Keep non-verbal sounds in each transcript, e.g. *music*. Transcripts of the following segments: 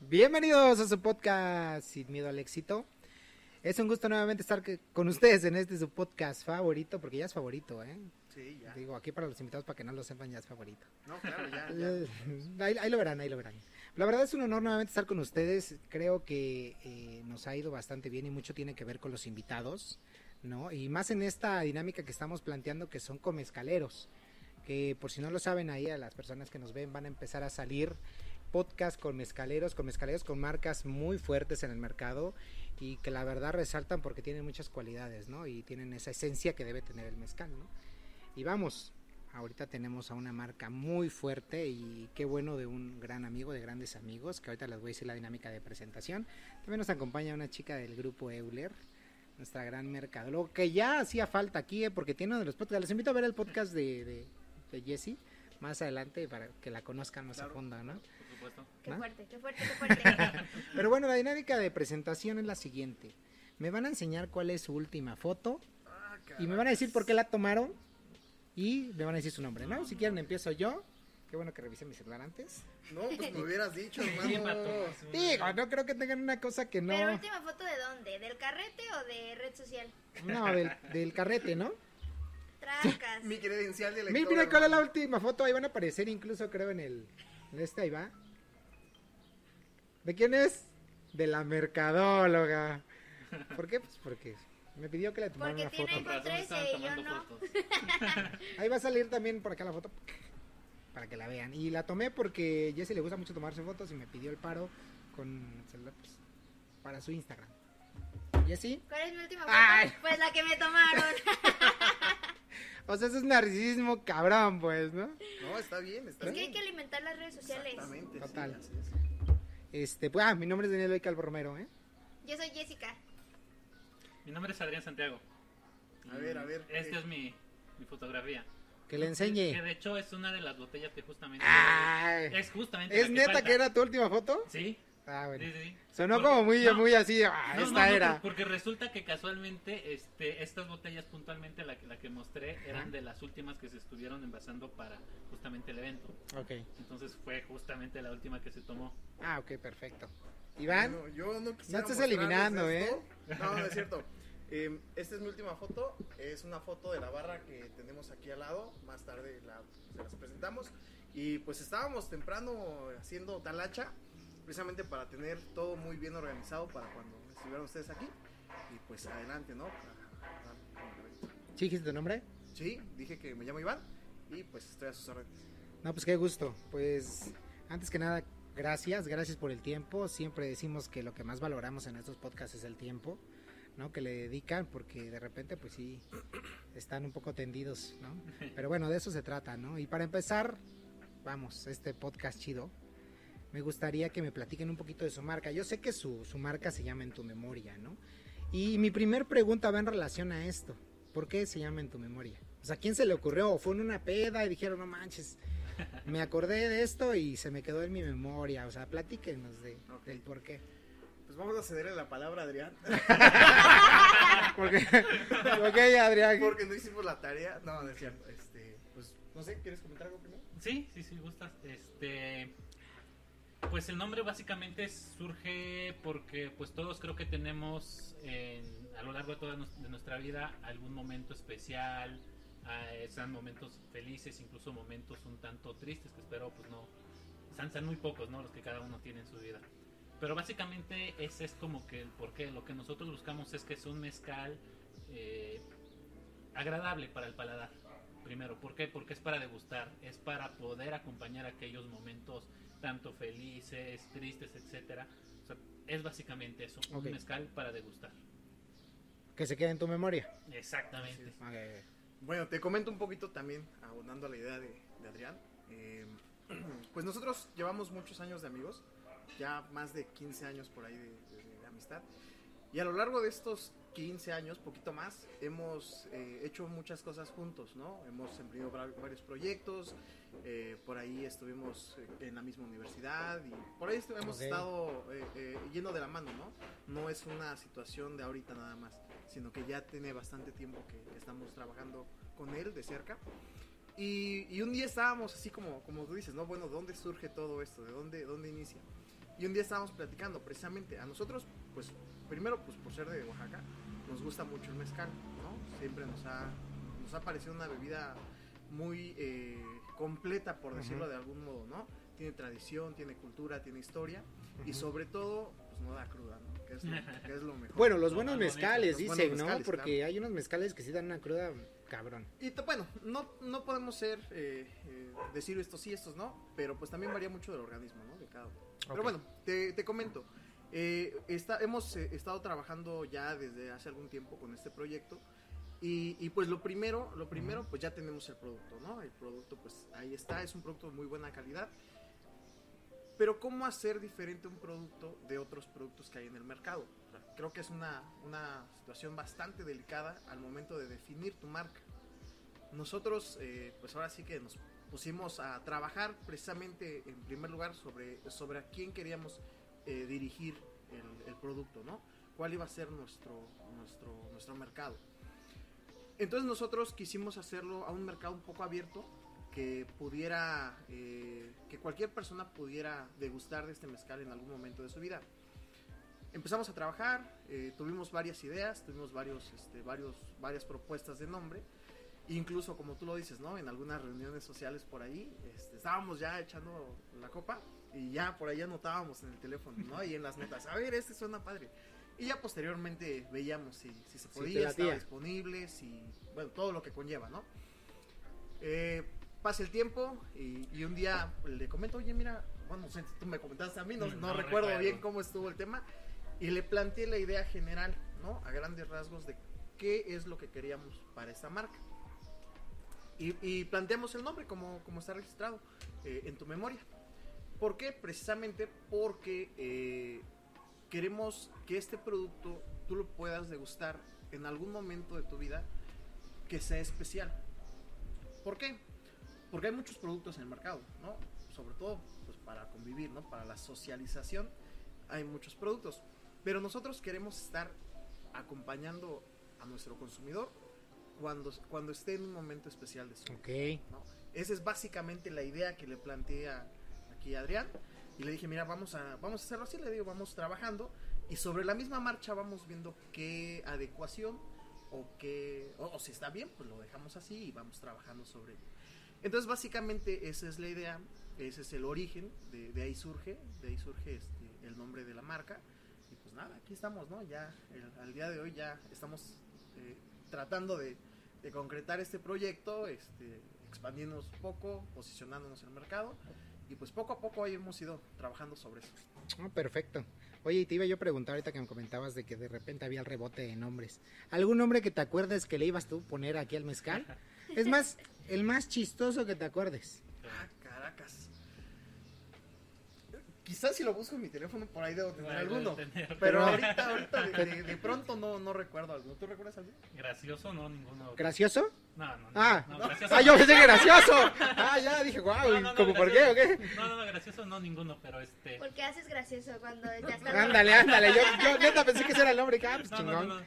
Bienvenidos a su podcast Sin Miedo al Éxito. Es un gusto nuevamente estar con ustedes en este su podcast favorito, porque ya es favorito, ¿eh? Sí, ya. Digo, aquí para los invitados, para que no lo sepan, ya es favorito. No, claro, ya. ya. *laughs* Ahí, ahí lo verán, ahí lo verán. La verdad es un honor nuevamente estar con ustedes. Creo que eh, nos ha ido bastante bien y mucho tiene que ver con los invitados, ¿no? Y más en esta dinámica que estamos planteando que son comescaleros. Que por si no lo saben ahí a las personas que nos ven van a empezar a salir podcast con mezcaleros, con mezcaleros con marcas muy fuertes en el mercado y que la verdad resaltan porque tienen muchas cualidades, ¿no? Y tienen esa esencia que debe tener el mezcal, ¿no? Y vamos, ahorita tenemos a una marca muy fuerte y qué bueno de un gran amigo, de grandes amigos, que ahorita les voy a decir la dinámica de presentación. También nos acompaña una chica del grupo Euler, nuestra gran mercadóloga, que ya hacía falta aquí, ¿eh? porque tiene uno de los podcasts. Les invito a ver el podcast de, de, de Jessie más adelante para que la conozcan más a fondo, ¿no? Supuesto. Qué ¿Ah? fuerte, qué fuerte, qué *laughs* fuerte. Pero bueno, la dinámica de presentación es la siguiente. Me van a enseñar cuál es su última foto Ah, y me van a decir por qué la tomaron y me van a decir su nombre, ¿no? Si quieren empiezo yo. Qué bueno que revisé mi celular antes. No, pues me hubieras dicho, hermano. Digo, no creo que tengan una cosa que no... Pero última foto de dónde? ¿Del carrete o de red social? No, del, del carrete, ¿no? Trancas. Mi credencial de Mira, lector. mira cuál es la última foto. Ahí van a aparecer incluso, creo, en el... En este, ahí va. ¿De quién es? De la mercadóloga. ¿Por qué? Pues porque me pidió que le tomara Porque una tiene foto. Estaban ese y yo no. fotos. *laughs* Ahí va a salir también por acá la foto. Para que la vean. Y la tomé porque Jessy le gusta mucho tomarse fotos y me pidió el paro con celular pues, para su Instagram. Jessy. ¿Cuál es mi última foto? Ay. Pues la que me tomaron. *laughs* O sea, eso es narcisismo cabrón, pues, ¿no? No, está bien, está Es que hay bien. que alimentar las redes sociales. Exactamente. sí, Total. así es. Este, pues, ah, mi nombre es Daniel Loy Calvo Romero, ¿eh? Yo soy Jessica. Mi nombre es Adrián Santiago. A ver, a ver, Esta eh. es mi, mi fotografía. Que le Que enseñe. de hecho es una de las botellas que justamente. Ay. Es justamente. ¿Es la neta falta. que era tu última foto? Sí, Ah, bueno. sí, sí. Sonó Porque- como muy, no, muy así, ah, no, esta no, era. por- Porque resulta que casualmente este, estas botellas puntualmente, la, que- la que mostré, eran Ajá. de las últimas que se estuvieron envasando para justamente el evento. Ok. Entonces fue justamente la última que se tomó. Ah, ok, perfecto. Iván, Bueno, yo no mostrarles eliminando, esto. No, no es cierto. *laughs* Eh, esta es mi última foto. Es una foto de la barra que tenemos aquí al lado. Más tarde la, se las presentamos. Y pues estábamos temprano haciendo talacha. Precisamente para tener todo muy bien organizado para cuando estuvieran ustedes aquí. Y pues adelante, ¿no? ¿sí dijiste tu nombre? Sí, dije que me llamo Iván. Y pues estoy a sus órdenes. No, pues qué gusto. Pues antes que nada, gracias, gracias por el tiempo. Siempre decimos que lo que más valoramos en estos podcasts es el tiempo, ¿no? Que le dedican, porque de repente, pues sí, están un poco tendidos, ¿no? *laughs* Pero bueno, de eso se trata, ¿no? Y para empezar, vamos, este podcast chido. Me gustaría que me platiquen un poquito de su marca. Yo sé que su, su marca se llama En tu memoria, ¿no? Y mi primer pregunta va en relación a esto. ¿Por qué se llama En tu memoria? O sea, ¿quién se le ocurrió? ¿O fue en una peda y dijeron, no manches, me acordé de esto y se me quedó en mi memoria? O sea, platíquenos de, del por qué. Pues vamos a cederle la palabra a Adrián. *laughs* Porque, ok, Adrián. Porque no hicimos la tarea. No, no es cierto. Este, pues no sé, ¿quieres comentar algo primero? Sí, sí, sí, gustas. Este, pues el nombre básicamente surge porque pues todos creo que tenemos en- a lo largo de toda nuestra vida algún momento especial, eh, momentos felices, incluso momentos un tanto tristes que espero pues no, sean, sean muy pocos, ¿no? Los que cada uno tiene en su vida. Pero básicamente ese es como que el porqué. Lo que nosotros buscamos es que es un mezcal eh, agradable para el paladar. Primero, ¿por qué? Porque es para degustar, es para poder acompañar aquellos momentos tanto felices, tristes, etcétera. O sea, es básicamente eso, un mezcal para degustar. Que se quede en tu memoria. Exactamente. Bueno, te comento un poquito también, abonando a la idea de, de Adrián. Eh, *clears throat* pues nosotros llevamos muchos años de amigos, ya más de 15 años por ahí de, de- de amistad. Y a lo largo de estos 15 años, poquito más, hemos eh, hecho muchas cosas juntos, ¿no? Hemos emprendido varios proyectos, eh, por ahí estuvimos eh, en la misma universidad y por ahí hemos Ok. estado eh, eh, yendo de la mano, ¿no? No es una situación de ahorita nada más, sino que ya tiene bastante tiempo que, que estamos trabajando con él de cerca. Y, y un día estábamos así como, como tú dices, ¿no? Bueno, ¿dónde surge todo esto? ¿De dónde, dónde inicia? Y un día estábamos platicando precisamente a nosotros, pues primero pues por ser de Oaxaca, nos gusta mucho el mezcal, ¿no? Siempre nos ha, nos ha parecido una bebida muy eh, completa, por decirlo de algún modo, ¿no? Tiene tradición, tiene cultura, tiene historia y sobre todo, pues no da cruda, ¿no? Que es lo, que es lo mejor. Bueno, los Lo buenos mezcales, los buenos dicen, ¿no? mezcales, Porque claro. hay unos mezcales que sí dan una cruda cabrón. Y bueno, no, no podemos ser, eh, eh, decir estos sí, estos no, pero pues también varía mucho del organismo, ¿no? De cada uno. Pero bueno, te, te comento. Eh, está, hemos eh, estado trabajando ya desde hace algún tiempo con este proyecto y, y, pues lo primero, lo primero pues ya tenemos el producto, ¿no? El producto pues ahí está, es un producto de muy buena calidad. Pero ¿cómo hacer diferente un producto de otros productos que hay en el mercado? Creo que es una, una situación bastante delicada al momento de definir tu marca. Nosotros, eh, pues ahora sí que nos pusimos a trabajar precisamente en primer lugar sobre, sobre a quién queríamos eh, dirigir el, el producto, ¿no? ¿Cuál iba a ser nuestro, nuestro, nuestro mercado? Entonces nosotros quisimos hacerlo a un mercado un poco abierto, que pudiera, eh, que cualquier persona pudiera degustar de este mezcal en algún momento de su vida. Empezamos a trabajar, eh, tuvimos varias ideas, tuvimos varios, este, varios, varias propuestas de nombre, incluso como tú lo dices, ¿no? En algunas reuniones sociales por ahí, este, estábamos ya echando la copa y ya por ahí anotábamos en el teléfono, ¿no? Y en las notas, a ver, este suena padre. Y ya posteriormente veíamos si, si se podía, estaba latía. disponible, si, bueno, todo lo que conlleva, ¿no? Eh, pasa el tiempo y, y un día le comento, oye, mira, bueno, tú me comentaste a mí, no, Mm, no no recuerdo recuerdo. bien cómo estuvo el tema, y le planteé la idea general, ¿no? A grandes rasgos de qué es lo que queríamos para esta marca. Y, y planteamos el nombre como, como está registrado eh, en tu memoria. ¿Por qué? Precisamente porque eh, queremos que este producto tú lo puedas degustar en algún momento de tu vida que sea especial. ¿Por qué? Porque hay muchos productos en el mercado, ¿no? Sobre todo pues, para convivir, ¿no? Para la socialización hay muchos productos. Pero nosotros queremos estar acompañando a nuestro consumidor cuando, cuando esté en un momento especial de su vida. Ok. ¿no? Esa es básicamente la idea que le planteé a- Adrián. Y le dije, mira, vamos a, vamos a hacerlo así, le digo, vamos trabajando. Y sobre la misma marcha vamos viendo qué adecuación o qué, o, si está bien, pues lo dejamos así y vamos trabajando sobre ello. Entonces, básicamente, esa es la idea, ese es el origen, de, ahí surge, de ahí surge este, el nombre de la marca. Y pues nada, aquí estamos, ¿no? Ya, al día de hoy ya estamos eh, tratando de, de concretar este proyecto, este, expandiéndonos un poco, posicionándonos en el mercado. Y pues poco a poco ahí hemos ido trabajando sobre eso. Ah, perfecto. Oye, y te iba yo a preguntar ahorita que me comentabas de que de repente había el rebote de nombres. ¿Algún nombre que te acuerdes que le ibas tú a poner aquí al mezcal? Es más, el más chistoso que te acuerdes. Ah, caracas. Quizás si lo busco en mi teléfono por ahí debo tener alguno. tener- Pero *laughs* ahorita, ahorita de, de- de pronto no, no recuerdo alguno. ¿Tú recuerdas alguno? Gracioso, no, ninguno. ¿Gracioso? No, no, no. Ah, no, gracioso. ah, yo pensé que gracioso. Ah, ya dije, wow, No, no, no, ¿cómo por qué o qué? No, no, no, gracioso no, ninguno, pero este. Porque haces gracioso cuando ya está Ándale, ándale. Yo, yo *laughs* neta pensé que ese era el nombre. Ah, pues No, no, no, chingón. no.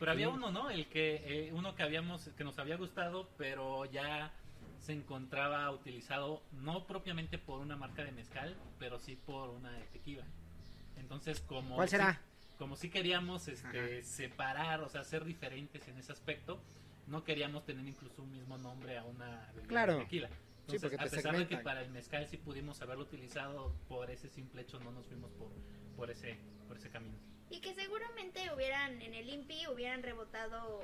Pero había uno, ¿no? El que, eh, uno que habíamos, que nos había gustado, pero ya se encontraba utilizado no propiamente por una marca de mezcal, pero sí por una de tequila. Entonces, como ¿Cuál será? como si queríamos este, separar, o sea, ser diferentes en ese aspecto, no queríamos tener incluso un mismo nombre a una bebida Claro. de tequila. Entonces, a pesar de que para el mezcal sí pudimos haberlo utilizado por ese simple hecho, no nos fuimos por, por ese por ese camino. Y que seguramente hubieran, en el INPI, hubieran rebotado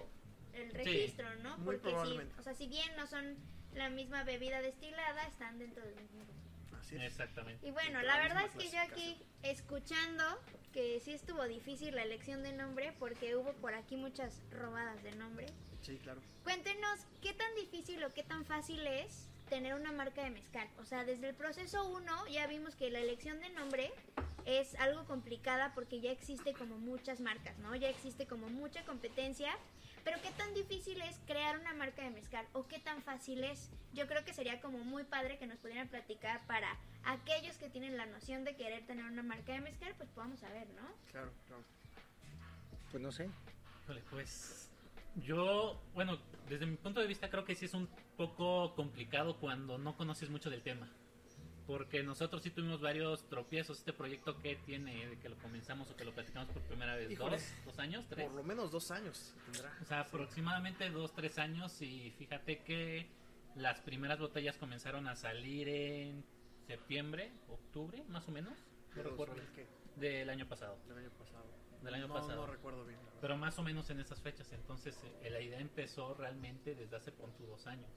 el registro, ¿no? muy Porque si, probablemente. o sea, si bien no son la misma bebida destilada, están dentro del mismo grupo. Así es. Exactamente. Y bueno, la la verdad es que yo aquí, escuchando, que sí estuvo difícil la elección de nombre, porque hubo por aquí muchas robadas de nombre. Sí, claro. Cuéntenos qué tan difícil o qué tan fácil es tener una marca de mezcal. O sea, desde el proceso 1 ya vimos que la elección de nombre es algo complicada porque ya existe como muchas marcas, ¿no? Ya existe como mucha competencia. Pero qué tan difícil es crear una marca de mezcal o qué tan fácil es. Yo creo que sería como muy padre que nos pudieran platicar para aquellos que tienen la noción de querer tener una marca de mezcal, pues podamos saber, ¿no? Claro, claro. Pues no sé. Pues yo, bueno, desde mi punto de vista creo que sí es un poco complicado cuando no conoces mucho del tema. Porque nosotros sí tuvimos varios tropiezos. Este proyecto que tiene, de que lo comenzamos o que lo platicamos por primera vez, Híjole. dos, dos años, tres. Por lo menos dos años tendrá. O sea, aproximadamente dos, tres años y fíjate que las primeras botellas comenzaron a salir en septiembre, octubre, más o menos, no ¿De recuerdo, 2000 qué? del año pasado, Del año pasado. del año no, pasado. No recuerdo bien. Pero más o menos en esas fechas, entonces eh, la idea empezó realmente desde hace pon tú, dos años.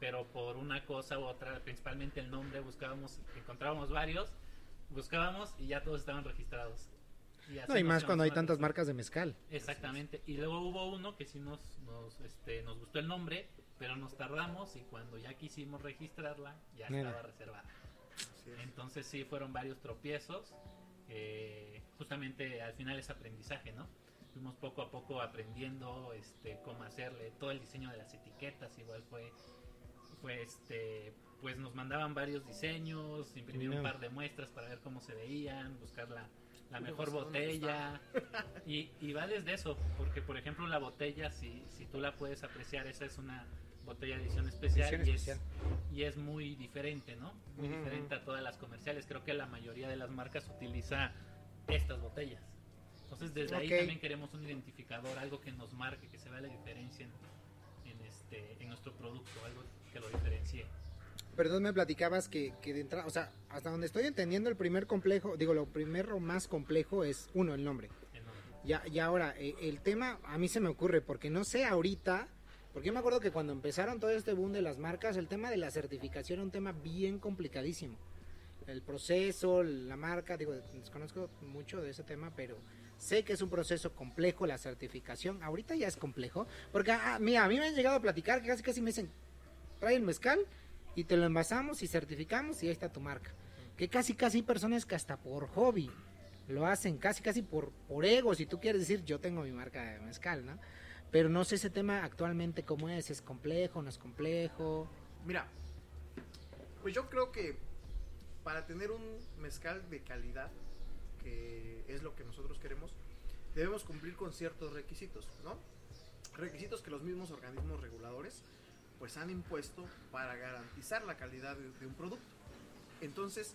Pero por una cosa u otra, principalmente el nombre, buscábamos, encontrábamos varios, buscábamos y ya todos estaban registrados. así No, y más cuando hay tantas marcas de mezcal. Exactamente. Y luego hubo uno que sí nos, nos, este, nos gustó el nombre, pero nos tardamos y cuando ya quisimos registrarla, ya Mira. estaba reservada. Es. Entonces sí fueron varios tropiezos. eh, justamente al final es aprendizaje, ¿no? Fuimos poco a poco aprendiendo este, cómo hacerle todo el diseño de las etiquetas, igual fue, fue este, pues nos mandaban varios diseños, imprimir un par de muestras para ver cómo se veían, buscar la, la mejor pues, ¿dónde botella. Y, y va desde eso, porque por ejemplo la botella, si, si tú la puedes apreciar, esa es una botella de edición especial, Edición y, especial. Es, y es muy diferente, ¿no? Muy diferente a todas las comerciales. Creo que la mayoría de las marcas utiliza estas botellas. Entonces desde ahí también queremos un identificador, algo que nos marque, que se vea la diferencia en, en este, en nuestro producto, algo que lo diferencie. Pero tú me platicabas que, que de entrada, o sea, hasta donde estoy entendiendo, el primer complejo, digo, lo primero más complejo es, uno, el nombre. el nombre. Ya, ya ahora, eh, el tema a mí se me ocurre, porque no sé ahorita, porque yo me acuerdo que cuando empezaron todo este boom de las marcas, el tema de la certificación era un tema bien complicadísimo. El proceso, la marca, digo, desconozco mucho de ese tema, pero sé que es un proceso complejo la certificación. Ahorita ya es complejo, porque ah, mira, a mí me han llegado a platicar que casi casi me dicen, trae el mezcal y te lo envasamos y certificamos y ahí está tu marca. Que casi casi hay personas que hasta por hobby lo hacen, casi casi por, por ego, si tú quieres decir yo tengo mi marca de mezcal, ¿no? Pero no sé ese tema actualmente cómo es, es complejo, no es complejo. Mira, pues yo creo que para tener un mezcal de calidad, que es lo que nosotros queremos, debemos cumplir con ciertos requisitos, ¿no? Requisitos que los mismos organismos reguladores pues han impuesto para garantizar la calidad de, un producto. Entonces,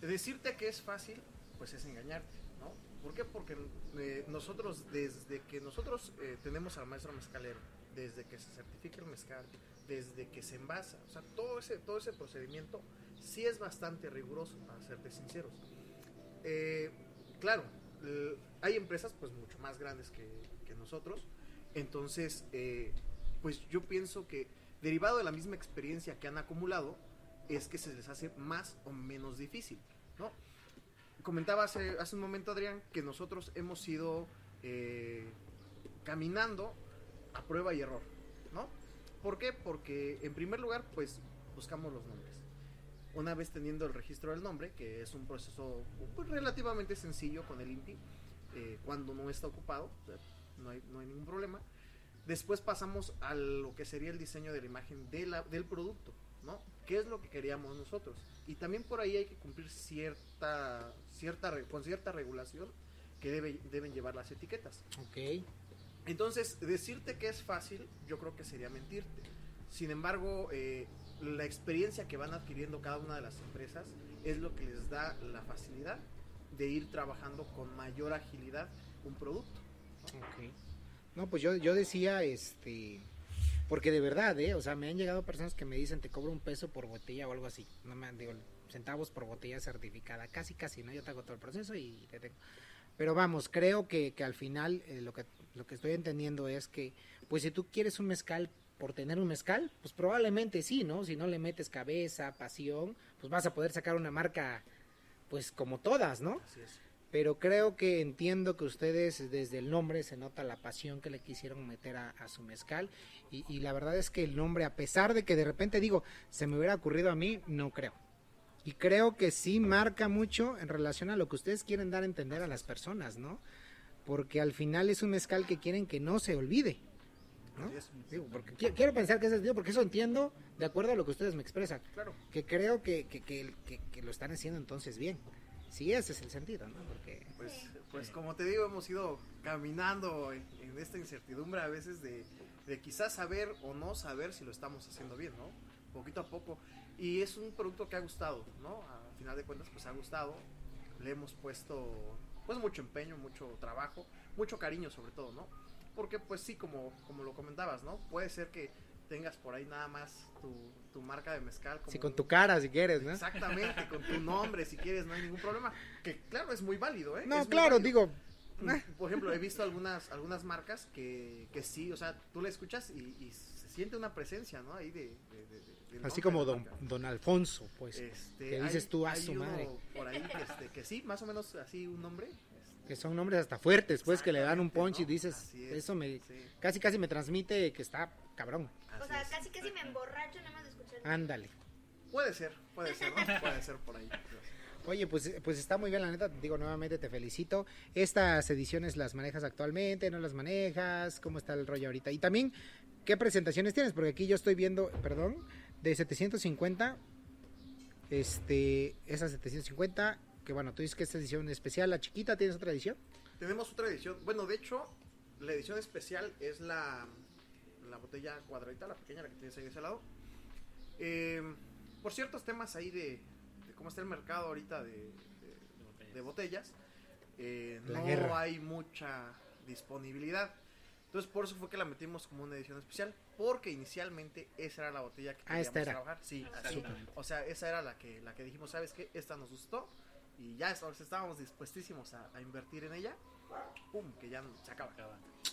decirte que es fácil, pues es engañarte, ¿no? ¿Por qué? Porque eh, nosotros, desde que nosotros eh, tenemos al maestro mezcalero, desde que se certifica el mezcal, desde que se envasa, o sea, todo ese, todo ese procedimiento sí es bastante riguroso, para serte sinceros. Eh, claro, hay empresas pues mucho más grandes que, nosotros, entonces, pues yo pienso que derivado de la misma experiencia que han acumulado, es que se les hace más o menos difícil, ¿no? Comentaba hace, hace un momento Adrián que nosotros hemos ido eh, caminando a prueba y error, ¿no? ¿Por qué? Porque en primer lugar, pues buscamos los nombres. Una vez teniendo el registro del nombre, que es un proceso pues, relativamente sencillo con el INPI, eh, cuando no está ocupado, sea, no, hay, no hay ningún problema. Después pasamos a lo que sería el diseño de la imagen de la- del producto, ¿no? ¿Qué es lo que queríamos nosotros? Y también por ahí hay que cumplir cierta, cierta con cierta regulación que debe- deben llevar las etiquetas. Ok. Entonces, decirte que es fácil, yo creo que sería mentirte. Sin embargo, eh, la experiencia que van adquiriendo cada una de las empresas es lo que les da la facilidad de ir trabajando con mayor agilidad un producto. Ok. No, pues yo, yo decía, este, porque de verdad, ¿eh? O sea, me han llegado personas que me dicen, te cobro un peso por botella o algo así. No me digo, centavos por botella certificada. Casi, casi, ¿no? Yo te hago todo el proceso y te tengo. Pero vamos, creo que, que al final eh, lo, que, lo que estoy entendiendo es que, pues si tú quieres un mezcal por tener un mezcal, pues probablemente sí, ¿no? Si no le metes cabeza, pasión, pues vas a poder sacar una marca, pues como todas, ¿no? Así es. Pero creo que entiendo que ustedes desde el nombre se nota la pasión que le quisieron meter a, a su mezcal y, y la verdad es que el nombre a pesar de que de repente digo se me hubiera ocurrido a mí no creo y creo que sí marca mucho en relación a lo que ustedes quieren dar a entender a las personas no porque al final es un mezcal que quieren que no se olvide ¿no? Digo, porque qui- quiero pensar que es sentido porque eso entiendo de acuerdo a lo que ustedes me expresan Claro. que creo que, que, que, que- que lo están haciendo entonces bien. Sí, ese es el sentido, ¿no? Porque Pues, pues como te digo, hemos ido caminando en, esta incertidumbre a veces de, de quizás saber o no saber si lo estamos haciendo bien, ¿no? poquito a poco. Y es un producto que ha gustado, ¿no? A final de cuentas, pues ha gustado. Le hemos puesto, pues, mucho empeño, mucho trabajo, mucho cariño sobre todo, ¿no? Porque, pues sí, como, como lo comentabas, ¿no? Puede ser que tengas por ahí nada más tu, tu marca de mezcal. Como Sí, con tu cara, si quieres, ¿no? Exactamente, con tu nombre, si quieres, no hay ningún problema. Que claro, es muy válido, ¿eh? No, Es claro, digo, eh. Por ejemplo, he visto algunas algunas marcas que, que sí, o sea, tú le escuchas y, y se siente una presencia, ¿no? Ahí de... de- de- de- del así como la don, don Alfonso, pues. Este, que dices tú, "Ah, hay su madre". Por ahí que, este, que sí, más o menos así un nombre. este, Que son nombres hasta fuertes, pues, que le dan un punch y dices, es, eso me, sí, casi casi me transmite que está cabrón. O sea, es. casi casi me emborracho nada más. Ándale. Puede ser, puede ser, ¿no? *laughs* Puede ser por ahí. Oye, pues, pues está muy bien, la neta. Digo, nuevamente te felicito. ¿Estas ediciones las manejas actualmente? ¿No las manejas? ¿Cómo está el rollo ahorita? Y también, ¿qué presentaciones tienes? Porque aquí yo estoy viendo, perdón, de 750. Este, esa 750, que bueno, tú dices que esta edición especial, la chiquita, ¿tienes otra edición? Tenemos otra edición. Bueno, de hecho, la edición especial es la, la botella cuadradita, la pequeña, la que tienes ahí de ese lado. Eh, por ciertos temas ahí de, de cómo está el mercado ahorita de, de- de botellas, eh, no guerra. hay mucha disponibilidad. Entonces, por eso fue que la metimos como una edición especial, porque inicialmente esa era la botella que Ah, queríamos esta era. trabajar. Sí, así. Exactamente. O sea, esa era la que, la que dijimos, ¿sabes qué? Esta nos gustó y ya est- estábamos dispuestísimos a, a invertir en ella. ¡Pum! Que ya se acaba.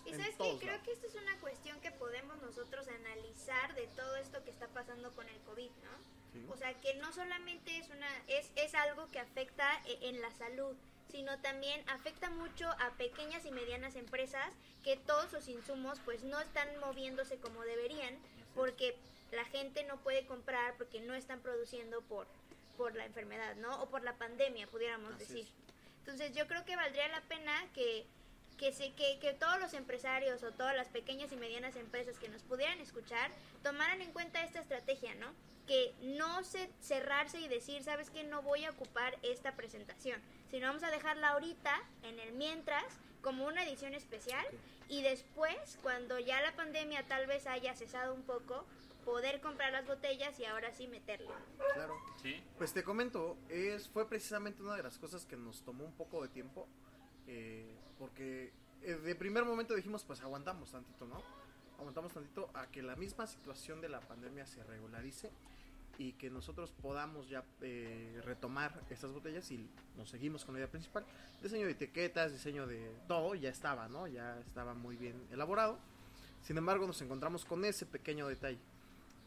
Y en sabes que creo que esto es una cuestión que podemos nosotros analizar de todo esto que está pasando con el COVID, ¿no? Sí. O sea, que no solamente es una es, es algo que afecta e- en la salud, sino también afecta mucho a pequeñas y medianas empresas que todos sus insumos pues no están moviéndose como deberían porque la gente no puede comprar porque no están produciendo por por la enfermedad, ¿no? O por la pandemia, pudiéramos Así decir. es. Entonces, yo creo que valdría la pena que que, se, que, que todos los empresarios o todas las pequeñas y medianas empresas que nos pudieran escuchar tomaran en cuenta esta estrategia, ¿no? Que no se cerrarse y decir, ¿sabes qué? No voy a ocupar esta presentación, sino vamos a dejarla ahorita, en el mientras, como una edición especial y después, cuando ya la pandemia tal vez haya cesado un poco, poder comprar las botellas y ahora sí meterle. Claro. Sí. Pues te comento, es, fue precisamente una de las cosas que nos tomó un poco de tiempo. Eh, porque eh, de primer momento dijimos, pues aguantamos tantito, ¿no? Aguantamos tantito a que la misma situación de la pandemia se regularice y que nosotros podamos ya eh, retomar estas botellas y nos seguimos con la idea principal. Diseño de etiquetas, diseño de todo, ya estaba, ¿no? Ya estaba muy bien elaborado. Sin embargo, nos encontramos con ese pequeño detalle.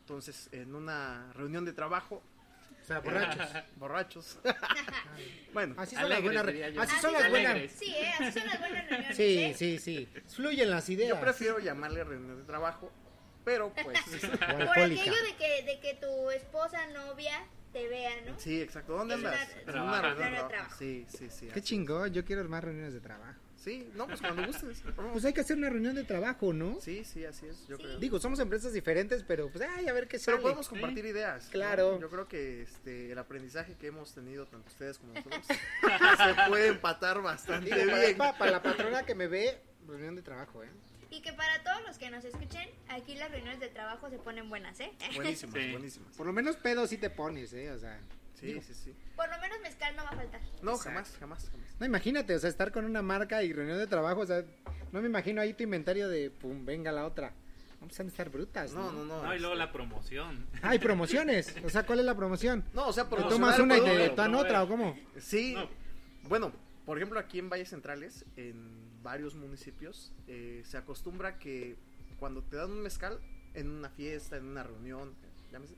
Entonces, en una reunión de trabajo, sea, borrachos. *laughs* borrachos. *laughs* bueno, Así son Alegres, las buenas. Así Así son las son buenas. alegres. Sí, ¿eh? Así son las buenas reuniones. Sí, ¿eh? sí, sí. Fluyen las ideas. yo prefiero llamarle reunión de trabajo, pero pues *laughs* Por aquello de que, de que tu esposa, novia, te vea, ¿no? sí, exacto. ¿Dónde andas? En una reunión de trabajo. Sí, sí, sí. Qué chingón, yo quiero más reuniones de trabajo. Sí, no, pues cuando gustes. Pues hay que hacer una reunión de trabajo, ¿no? Sí, sí, así es, yo Sí. creo. Digo, somos empresas diferentes, pero pues ay, a ver qué sale. Pero podemos compartir ideas. ¿no? Claro. Yo creo que este, el aprendizaje que hemos tenido tanto ustedes como nosotros *laughs* se puede empatar bastante Digo, bien. para, para la patrona que me ve, reunión de trabajo, ¿eh? Y que para todos los que nos escuchen, aquí las reuniones de trabajo se ponen buenas, ¿eh? Buenísimas, Sí. buenísimas. Por lo menos pedo sí te pones, ¿eh? O sea, Sí, digo, sí, sí. Por lo menos mezcal no va a faltar. No, Exacto. jamás, jamás, jamás. no imagínate, o sea, estar con una marca y reunión de trabajo, o sea, no me imagino ahí tu inventario de, pum, venga la otra. Vamos a estar brutas, ¿no? No, no, no. No, y luego este, la promoción. Ah, y promociones. O sea, ¿cuál es la promoción? No, o sea, ¿Te tomas una y te dan otra o cómo? Sí, No. bueno, por ejemplo, aquí en Valles Centrales, en varios municipios, eh, se acostumbra que cuando te dan un mezcal en una fiesta, en una reunión, llámese,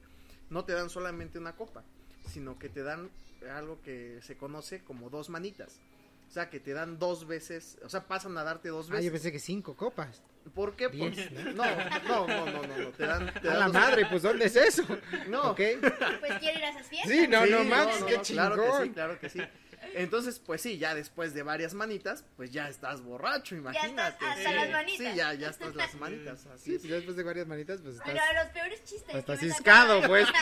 no te dan solamente una copa, sino que te dan algo que se conoce como dos manitas. O sea, que te dan dos veces, o sea, pasan a darte dos Ah, yo veces. pensé que cinco copas. ¿Por qué? Diez, no, no, no, no, no, no, te dan, te A dan la dos- madre, pues ¿dónde es eso? No. ¿Ok? *laughs* Pues quiero ir a esas fiestas. Sí, no, Sí, no, Max, qué Claro que sí, chingón. claro que sí. Entonces, pues sí, ya después de varias manitas, pues ya estás borracho, imagínate. hasta sí, las manitas. Sí, ya, ya estás las *laughs* manitas, así Sí, es. pues ya después de varias manitas, pues Pero estás los peores chistes. hasta que me ciscado, pues. *laughs*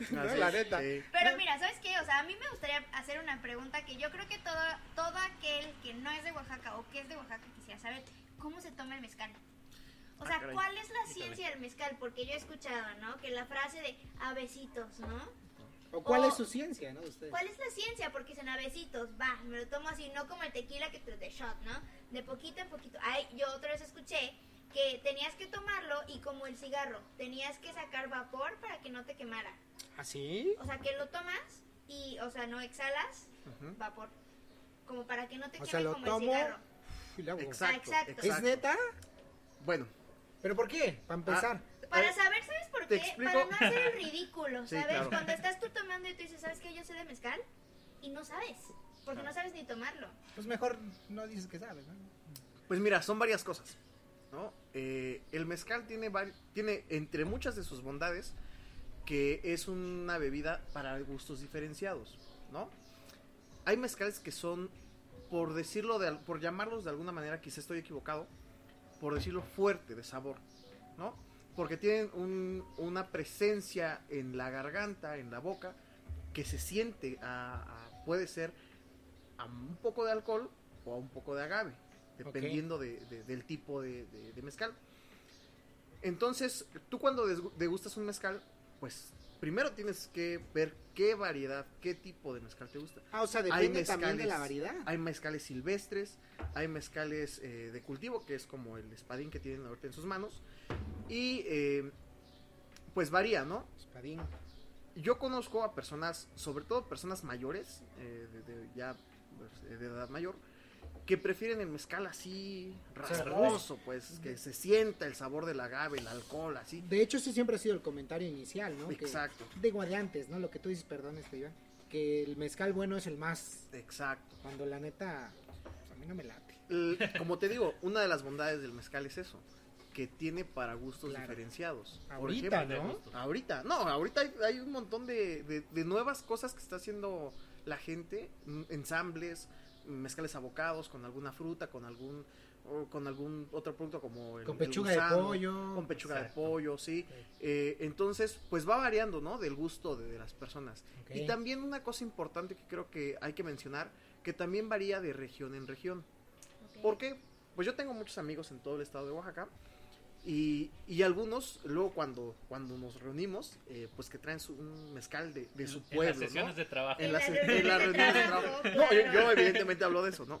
*laughs* Así No, la es, neta. sí. Pero mira, ¿sabes qué? O sea, a mí me gustaría hacer una pregunta que yo creo que todo, todo aquel que no es de Oaxaca o que es de Oaxaca quisiera saber, ¿cómo se toma el mezcal? O sea, Ah, caray. ¿cuál es la ciencia del mezcal? Porque yo he escuchado, ¿no? Que la frase de abecitos, ¿no? ¿O cuál O- es su ciencia, no? Ustedes. ¿Cuál es la ciencia? Porque dicen abecitos, va, me lo tomo así, no como el tequila que te de shot, ¿no? De poquito en poquito. Ay, yo otra vez escuché que tenías que tomarlo y como el cigarro, tenías que sacar vapor para que no te quemara. ¿Así? O sea, que lo tomas y, o sea, no exhalas vapor. Como para que no te O queme sea, lo como tomo. el cigarro. Y Exacto, exacto. exacto. ¿Es neta? Bueno, ¿Pero por qué? Para empezar. Para eh, saber, ¿sabes por qué? explico. Para no hacer el ridículo, *laughs* Sí, ¿sabes? claro. Cuando estás tú tomando y tú dices, ¿sabes qué? Yo sé de mezcal y no sabes. Porque no sabes ni tomarlo. Pues mejor no dices que sabes, ¿no? Pues mira, son varias cosas. ¿No? Eh, el mezcal tiene, tiene, entre muchas de sus bondades, que es una bebida para gustos diferenciados. ¿no? Hay mezcales que son, por decirlo, de, por llamarlos de alguna manera, quizá estoy equivocado, por decirlo fuerte de sabor. ¿no? Porque tienen un- una presencia en la garganta, en la boca, que se siente, a- puede ser a un poco de alcohol o a un poco de agave, dependiendo de- de- del tipo de, mezcal. Entonces, tú cuando degustas un mezcal, pues primero tienes que ver qué variedad, qué tipo de mezcal te gusta. Ah, o sea, Hay depende también de la variedad. Hay mezcales silvestres, hay mezcales eh, de cultivo, que es como el espadín que tienen ahorita en sus manos. Y eh, pues varía, ¿no? Espadín. Yo conozco a personas, sobre todo personas mayores, eh, de, de ya pues, de edad mayor, que prefieren el mezcal así rasposo, pues que se sienta el sabor del agave, el alcohol, así. De hecho, ese siempre ha sido el comentario inicial, ¿no? Que- Exacto, Digo, de antes, ¿no? Lo que tú dices, perdón, este Iván, que el mezcal bueno es el más, exacto. cuando la neta, pues, a mí no me late. El- como te digo, una de las bondades del mezcal es eso, que tiene para gustos Claro. diferenciados. Por Ahorita, ejemplo, ¿no? Ahorita, no, ahorita hay, hay un montón de, de- de nuevas cosas que está haciendo la gente, ensambles, mezcales abocados con alguna fruta, con algún o con algún otro producto como el, Con el pechuga de pollo. con pechuga Exacto. de pollo, sí. Eh, entonces, pues va variando, ¿no? Del gusto de, de las personas. Y también una cosa importante que creo que hay que mencionar, que también varía de región en región. Ok. ¿Por qué? Pues yo tengo muchos amigos en todo el estado de Oaxaca y, y algunos luego cuando, cuando nos reunimos, eh, pues que traen su, un mezcal de, de su En las pueblo, sesiones ¿no? de trabajo. En las, en reuniones las de reuniones de trabajo, trabajo. No, yo, evidentemente hablo de eso, ¿no?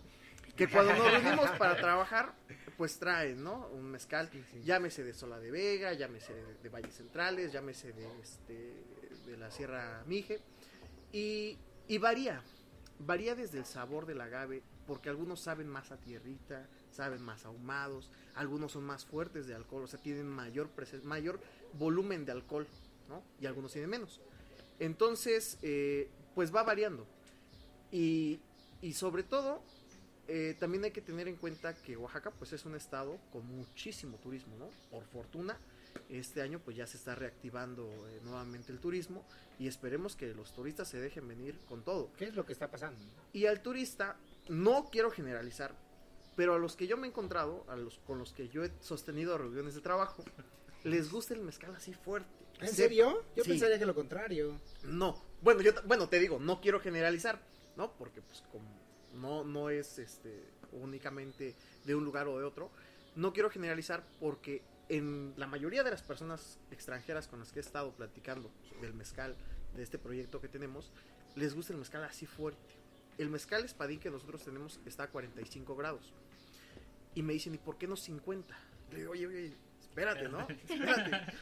Que cuando nos reunimos para trabajar, pues traen, ¿no? Un mezcal, Sí, sí. llámese de Sola de Vega, llámese de, de Valles Centrales, llámese de, este, de la Sierra Mije. Y, y varía, varía desde el sabor del agave, porque algunos saben más a tierrita, saben más ahumados, algunos son más fuertes de alcohol, o sea, tienen mayor, mayor volumen de alcohol, ¿no? Y algunos tienen menos. Entonces, eh, pues va variando. Y, y sobre todo, eh, también hay que tener en cuenta que Oaxaca pues es un estado con muchísimo turismo, ¿no? Por fortuna, este año pues ya se está reactivando eh, nuevamente el turismo y esperemos que los turistas se dejen venir con todo. ¿Qué es lo que está pasando? Y al turista, no quiero generalizar, pero a los que yo me he encontrado, a los con los que yo he sostenido reuniones de trabajo, les gusta el mezcal así fuerte. ¿En serio? Yo Sí. pensaría que lo contrario. No, bueno, yo bueno, te digo, no quiero generalizar, ¿no? Porque pues como no no es este únicamente de un lugar o de otro, no quiero generalizar porque en la mayoría de las personas extranjeras con las que he estado platicando del mezcal, de este proyecto que tenemos, les gusta el mezcal así fuerte. El mezcal espadín que nosotros tenemos está a 45 grados. Y me dicen, ¿y por qué no 50? Le digo, oye, oye, espérate, ¿no? *laughs* Espérate.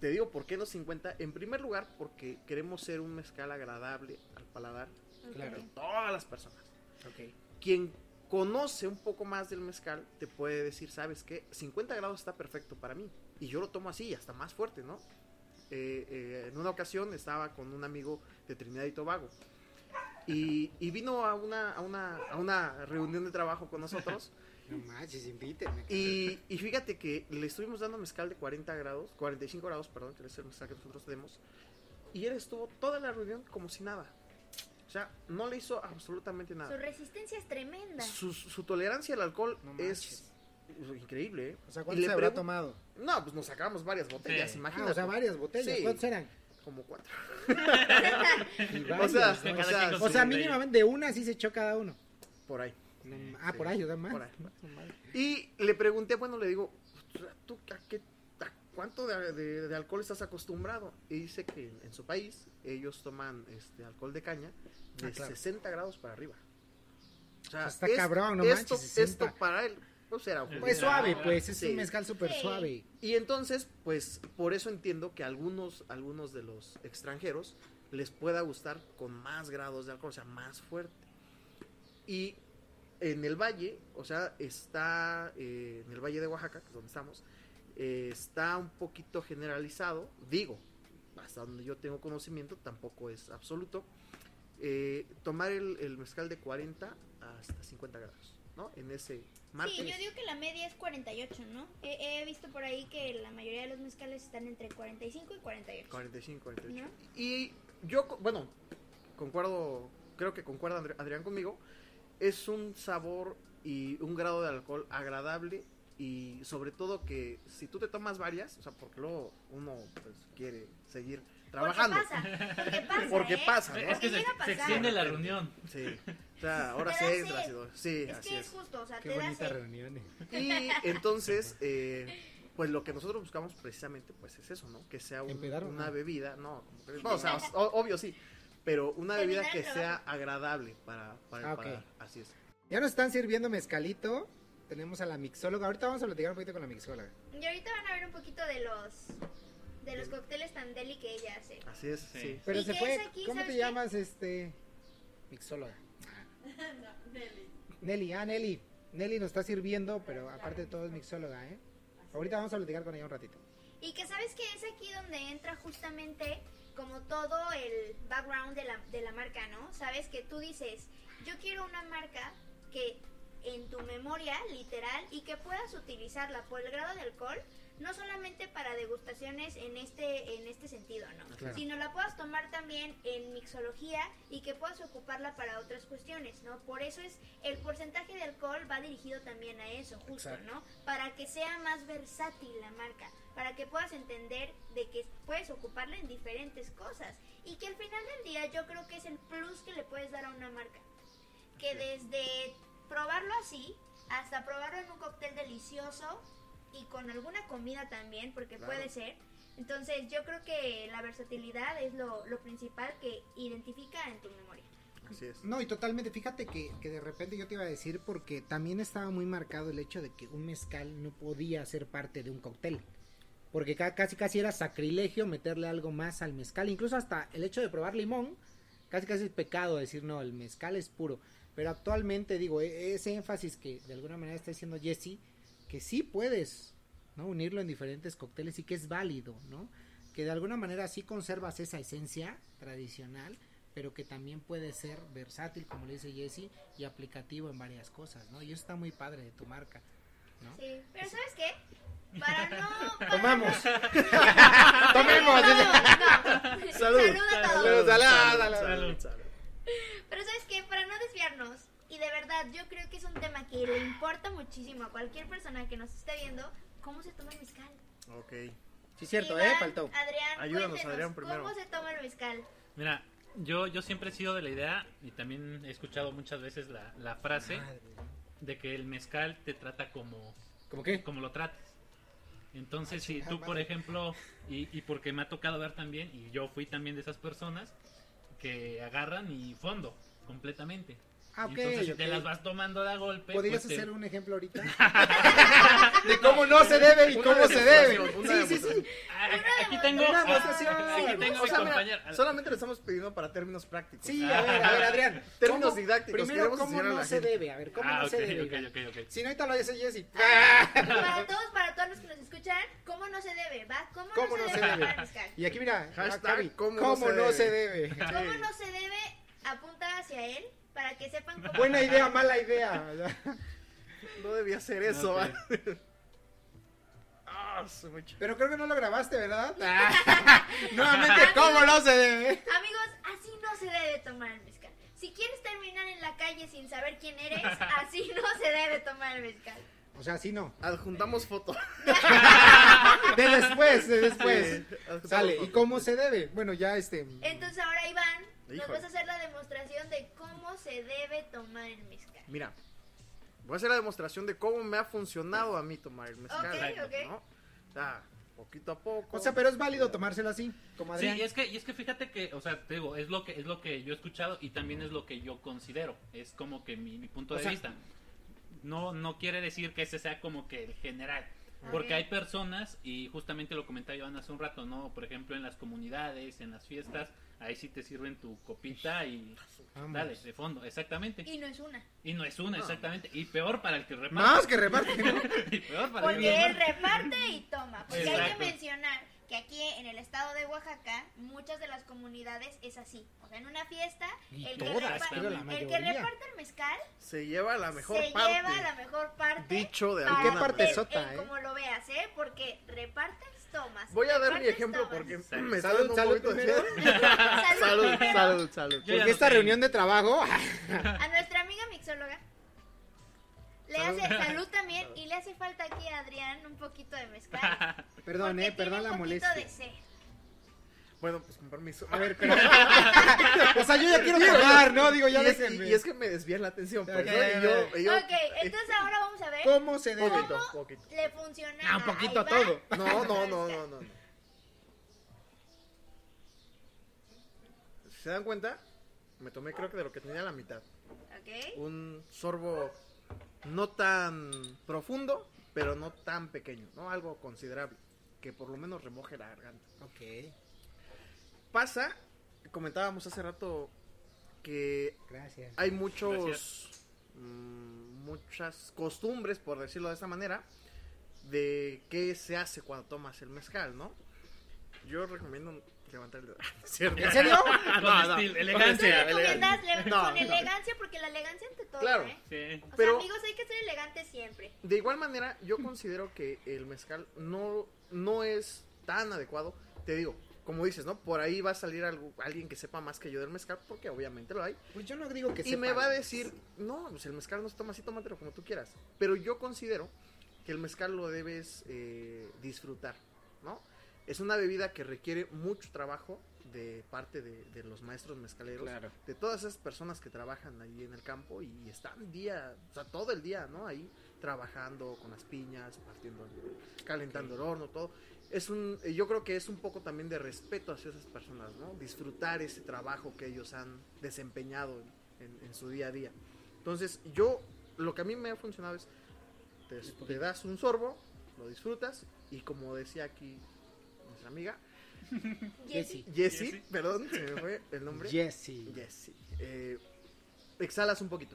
Te digo, ¿por qué no 50? En primer lugar, porque queremos ser un mezcal agradable al paladar. Claro. de todas las personas. Quien conoce un poco más del mezcal te puede decir, ¿sabes qué? 50 grados está perfecto para mí. Y yo lo tomo así, hasta más fuerte, ¿no? Eh, eh, en una ocasión estaba con un amigo de Trinidad y Tobago. Y, y vino a una, a, una, a una reunión de trabajo con nosotros. *laughs* No manches, invítenme. Y, y fíjate que le estuvimos dando mezcal de 40 grados, 45 grados, perdón, que es el mezcal que nosotros tenemos. Y él estuvo toda la reunión como si nada. O sea, no le hizo absolutamente Su nada. resistencia es tremenda. Su, su tolerancia al alcohol No es increíble. ¿eh? O sea, Y ¿cuánto le se habrá tomado? No, pues nos sacamos varias botellas, Sí. Ah, imagínate. o sea, varias botellas. Sí. ¿Cuántas eran? Como cuatro. *laughs* O sea, ¿no? o sea, O mínimamente de una sí se echó cada uno. por ahí. No, ah, sí. por ahí, o sea, más. Por ahí. Y le pregunté, bueno, le digo, ¿tú a qué, a cuánto de, de- de alcohol estás acostumbrado? Y dice que en, en su país ellos toman este alcohol de caña de Ah, claro. 60 grados para arriba. O sea, Está cabrón, no esto, manches, 60. esto para él, pues era un Pues suave, pues, es sí. un mezcal súper Sí. suave. Y entonces, pues, por eso entiendo que algunos, algunos de los extranjeros les pueda gustar con más grados de alcohol, o sea, más fuerte. Y en el valle, o sea, está eh, en el valle de Oaxaca, que es donde estamos, eh, está un poquito generalizado, digo, hasta donde yo tengo conocimiento, tampoco es absoluto, eh, tomar el, el mezcal de 40 hasta 50 grados, ¿no? En ese margen. Sí, yo digo que la media es 48, ¿no? He, he visto por ahí que la mayoría de los mezcales están entre 45 y 48. 45, 48. ¿No? Y yo, bueno, concuerdo, creo que concuerda Adrián conmigo, es un sabor y un grado de alcohol agradable y sobre todo que si tú te tomas varias, o sea, porque luego uno pues quiere seguir trabajando. Porque pasa, porque pasa, *laughs* Porque ¿eh? pasa, ¿no? Es que Porque se, extiende la reunión. Sí. O sea, ahora sí todo. Sí, Es así que es es. justo, o sea, Qué te bonita reunión. Y entonces, eh, pues lo que nosotros buscamos precisamente, pues es eso, ¿no? Que sea una bebida, no, como que- no, *laughs* o sea, o- obvio sí, pero una bebida que sea agradable para, para, Ah, para- ok. así es. Ya nos están sirviendo mezcalito. Tenemos a la mixóloga. Ahorita vamos a platicar un poquito con la mixóloga. Y ahorita van a ver un poquito de los de los cócteles tan deli que ella hace. Así es, Sí. sí. Pero ¿Y se fue. aquí, ¿Cómo te qué? llamas, este? Mixóloga. *laughs* Nelly, ah, Nelly. Nelly nos está sirviendo, pero aparte de todo es mixóloga, ¿eh? Ahorita vamos a platicar con ella un ratito. Y que sabes que es aquí donde entra justamente como todo el background de la, de la marca, ¿no? Sabes que tú dices, yo quiero una marca que en tu memoria, literal, y que puedas utilizarla por el grado de alcohol, no solamente para degustaciones en este, en este sentido, ¿no? Claro. Sino la puedas tomar también en mixología y que puedas ocuparla para otras cuestiones, ¿no? Por eso es, el porcentaje de alcohol va dirigido también a eso, justo, Exacto. ¿no? Para que sea más versátil la marca, para que puedas entender de que puedes ocuparla en diferentes cosas y que al final del día yo creo que es el plus que le puedes dar a una marca. Que desde probarlo así hasta probarlo en un cóctel delicioso y con alguna comida también, porque Claro. puede ser. Entonces yo creo que la versatilidad es lo, lo principal que identifica en tu memoria. Así es. No, y totalmente, fíjate que, que de repente yo te iba a decir porque también estaba muy marcado el hecho de que un mezcal no podía ser parte de un cóctel. Porque ca- casi casi era sacrilegio meterle algo más al mezcal, incluso hasta el hecho de probar limón, casi casi es pecado decir no, el mezcal es puro. Pero actualmente digo, e- ese énfasis que de alguna manera está diciendo Jesse, que sí puedes ¿no? unirlo en diferentes cócteles y que es válido, ¿no? Que de alguna manera sí conservas esa esencia tradicional, pero que también puede ser versátil, como le dice Jesse, y aplicativo en varias cosas, ¿no? Y eso está muy padre de tu marca, ¿no? Sí, pero ¿sabes qué? Para no... para Tomamos. no- Tomemos. No, *laughs* no. Salud. Salud a todos. Salud, salud, salud. Salud. salud. Pero ¿sabes qué? Para no desviarnos, y de verdad yo creo que es un tema que le importa muchísimo a cualquier persona que nos esté viendo, ¿cómo se toma el mezcal? Ok. Sí, cierto, Iván, ¿eh? Faltó. Adrián, Ayúdanos, Adrián, primero. ¿cómo se toma el mezcal? Mira, yo, yo siempre he sido de la idea, y también he escuchado muchas veces la, la frase, de que el mezcal te trata como, ¿Cómo qué? como lo trates. Entonces, Ah, si chingada tú, por ejemplo, y, y porque me ha tocado ver también, y yo fui también de esas personas, que agarran y fondo completamente. Ah, ok, Entonces, si ok. te las vas tomando de a golpe, ¿Podrías pues te- hacer un ejemplo ahorita? *laughs* de cómo no se debe y Una cómo se debe. Sí, sí, sí. Ah, aquí tengo, Una ah, demostración. aquí tengo a O mi sea, mira, solamente le estamos pidiendo para términos prácticos. Sí, a ver, a ver, Adrián. Términos ¿cómo- didácticos, Primero, queremos ¿cómo no se debe? A ver, ¿cómo Ah, no se debe? Si no, ahorita lo dice Jessy. Para todos, para todos los que nos escuchan, ¿cómo no se debe? ¿Va? ¿Cómo, ¿Cómo no, se, se debe? Y aquí mira, Hashtag, ¿cómo ¿cómo, no se no debe? se debe? ¿Cómo no se debe? Apunta hacia él para que sepan cómo. Buena idea, mala idea. *laughs* No debía ser eso. Ok. ¿vale? Ah. Pero creo que no lo grabaste, ¿verdad? *laughs* *laughs* Nuevamente, ¿cómo no se debe? Amigos, así no se debe tomar el mezcal. Si quieres terminar en la calle sin saber quién eres, así no se debe tomar el mezcal. O sea, sí no. Adjuntamos foto. De después, de después. Sí, Sale, ¿y cómo se debe? Bueno, ya este. Entonces ahora Iván, nos Híjole. vas a hacer la demostración de se debe tomar el mezcal. Mira, voy a hacer la demostración de cómo me ha funcionado a mí tomar el mezcal. Ok, ok. ¿no? O sea, poquito a poco. O sea, pero es válido tomárselo así, como Sí, Adrián. y es que, y es que fíjate que, o sea, te digo, es lo que, es lo que yo he escuchado y también es lo que yo considero. Es como que mi, mi punto O de sea- vista. No, no quiere decir que ese sea como que el general. Porque hay personas, y justamente lo comentaba Iván hace un rato, ¿no? Por ejemplo, en las comunidades, en las fiestas, ahí sí te sirven tu copita y Vamos. dale, de fondo, exactamente. Y no es una. Y no es una, No. exactamente. Y peor para el que reparte. Más que reparte, ¿no? *laughs* y peor para el que Porque él reparte. reparte y toma. Porque hay que mencionar que aquí en el estado de Oaxaca, muchas de las comunidades es así. O sea, en una fiesta, Y el que, todas, repa- pero la el que mayoría. reparte el mezcal Se lleva la mejor se parte. lleva la mejor parte. Dicho de para alguna ¿Qué parte manera. sota, el eh? Como lo veas, ¿eh? Porque repartes, tomas. Voy a dar mi ejemplo tomas. porque Salud. me *laughs* *laughs* Salud, salud. Salud, Salud, salud, salud. Porque esta reunión de trabajo, *laughs* A nuestra amiga mixóloga le hace salud también y le hace falta aquí a Adrián un poquito de mezcal. perdón, eh, perdón tiene la un poquito molestia. de sed. Bueno, pues con permiso. A ver, pero... o sea, yo ya quiero tomar, ¿no? Digo, ya y, es, y es que me desvían la atención. Pues, Ok, ¿no? a Y yo, ver. y yo- ok, entonces ahora vamos a ver ¿Cómo se debe? Poquito, poquito. le funciona Ah, un a poquito Iván. todo. No, no, no, no, no. no. Si se dan cuenta, me tomé creo que de lo que tenía la mitad. Ok. Un sorbo no tan profundo, pero no tan pequeño, ¿no? Algo considerable, que por lo menos remoje la garganta. Ok, Pasa, comentábamos hace rato que gracias. hay muchos Gracias. mm, muchas costumbres por decirlo de esta manera de qué se hace cuando tomas el mezcal no yo recomiendo levantar el dedo *laughs* ¿Cierto? ¿En serio? *laughs* *laughs* No, no. estilo, Tú elegancia. recomiendas le- No, con no. elegancia porque la elegancia ante todo, Claro. ¿eh? Sí. O Pero- sea, amigos, hay que ser elegantes siempre. de igual manera yo considero que el mezcal no no es tan adecuado te digo como dices no por ahí va a salir algo, alguien que sepa más que yo del mezcal porque obviamente lo hay Pues yo no digo que y sepa. me va a decir, no, pues el mezcal no se toma así, tómatelo como tú quieras. Pero yo considero que el mezcal lo debes eh, disfrutar, ¿no? Es una bebida que requiere mucho trabajo de parte de, de los maestros mezcaleros, Claro. de todas esas personas que trabajan ahí en el campo y están día, o sea, todo el día, ¿no? Ahí trabajando con las piñas, partiendo, calentando el horno, todo. Es un, eh, yo creo que es un poco también de respeto hacia esas personas, ¿no? Disfrutar ese trabajo que ellos han desempeñado en, en- en su día a día. Entonces, yo, lo que a mí me ha funcionado es, te, te das un sorbo, lo disfrutas, y como decía aquí nuestra amiga, Jessie. Jessie, Jessie. perdón, se me fue el nombre. Jessie. Jessie. Eh, exhalas un poquito.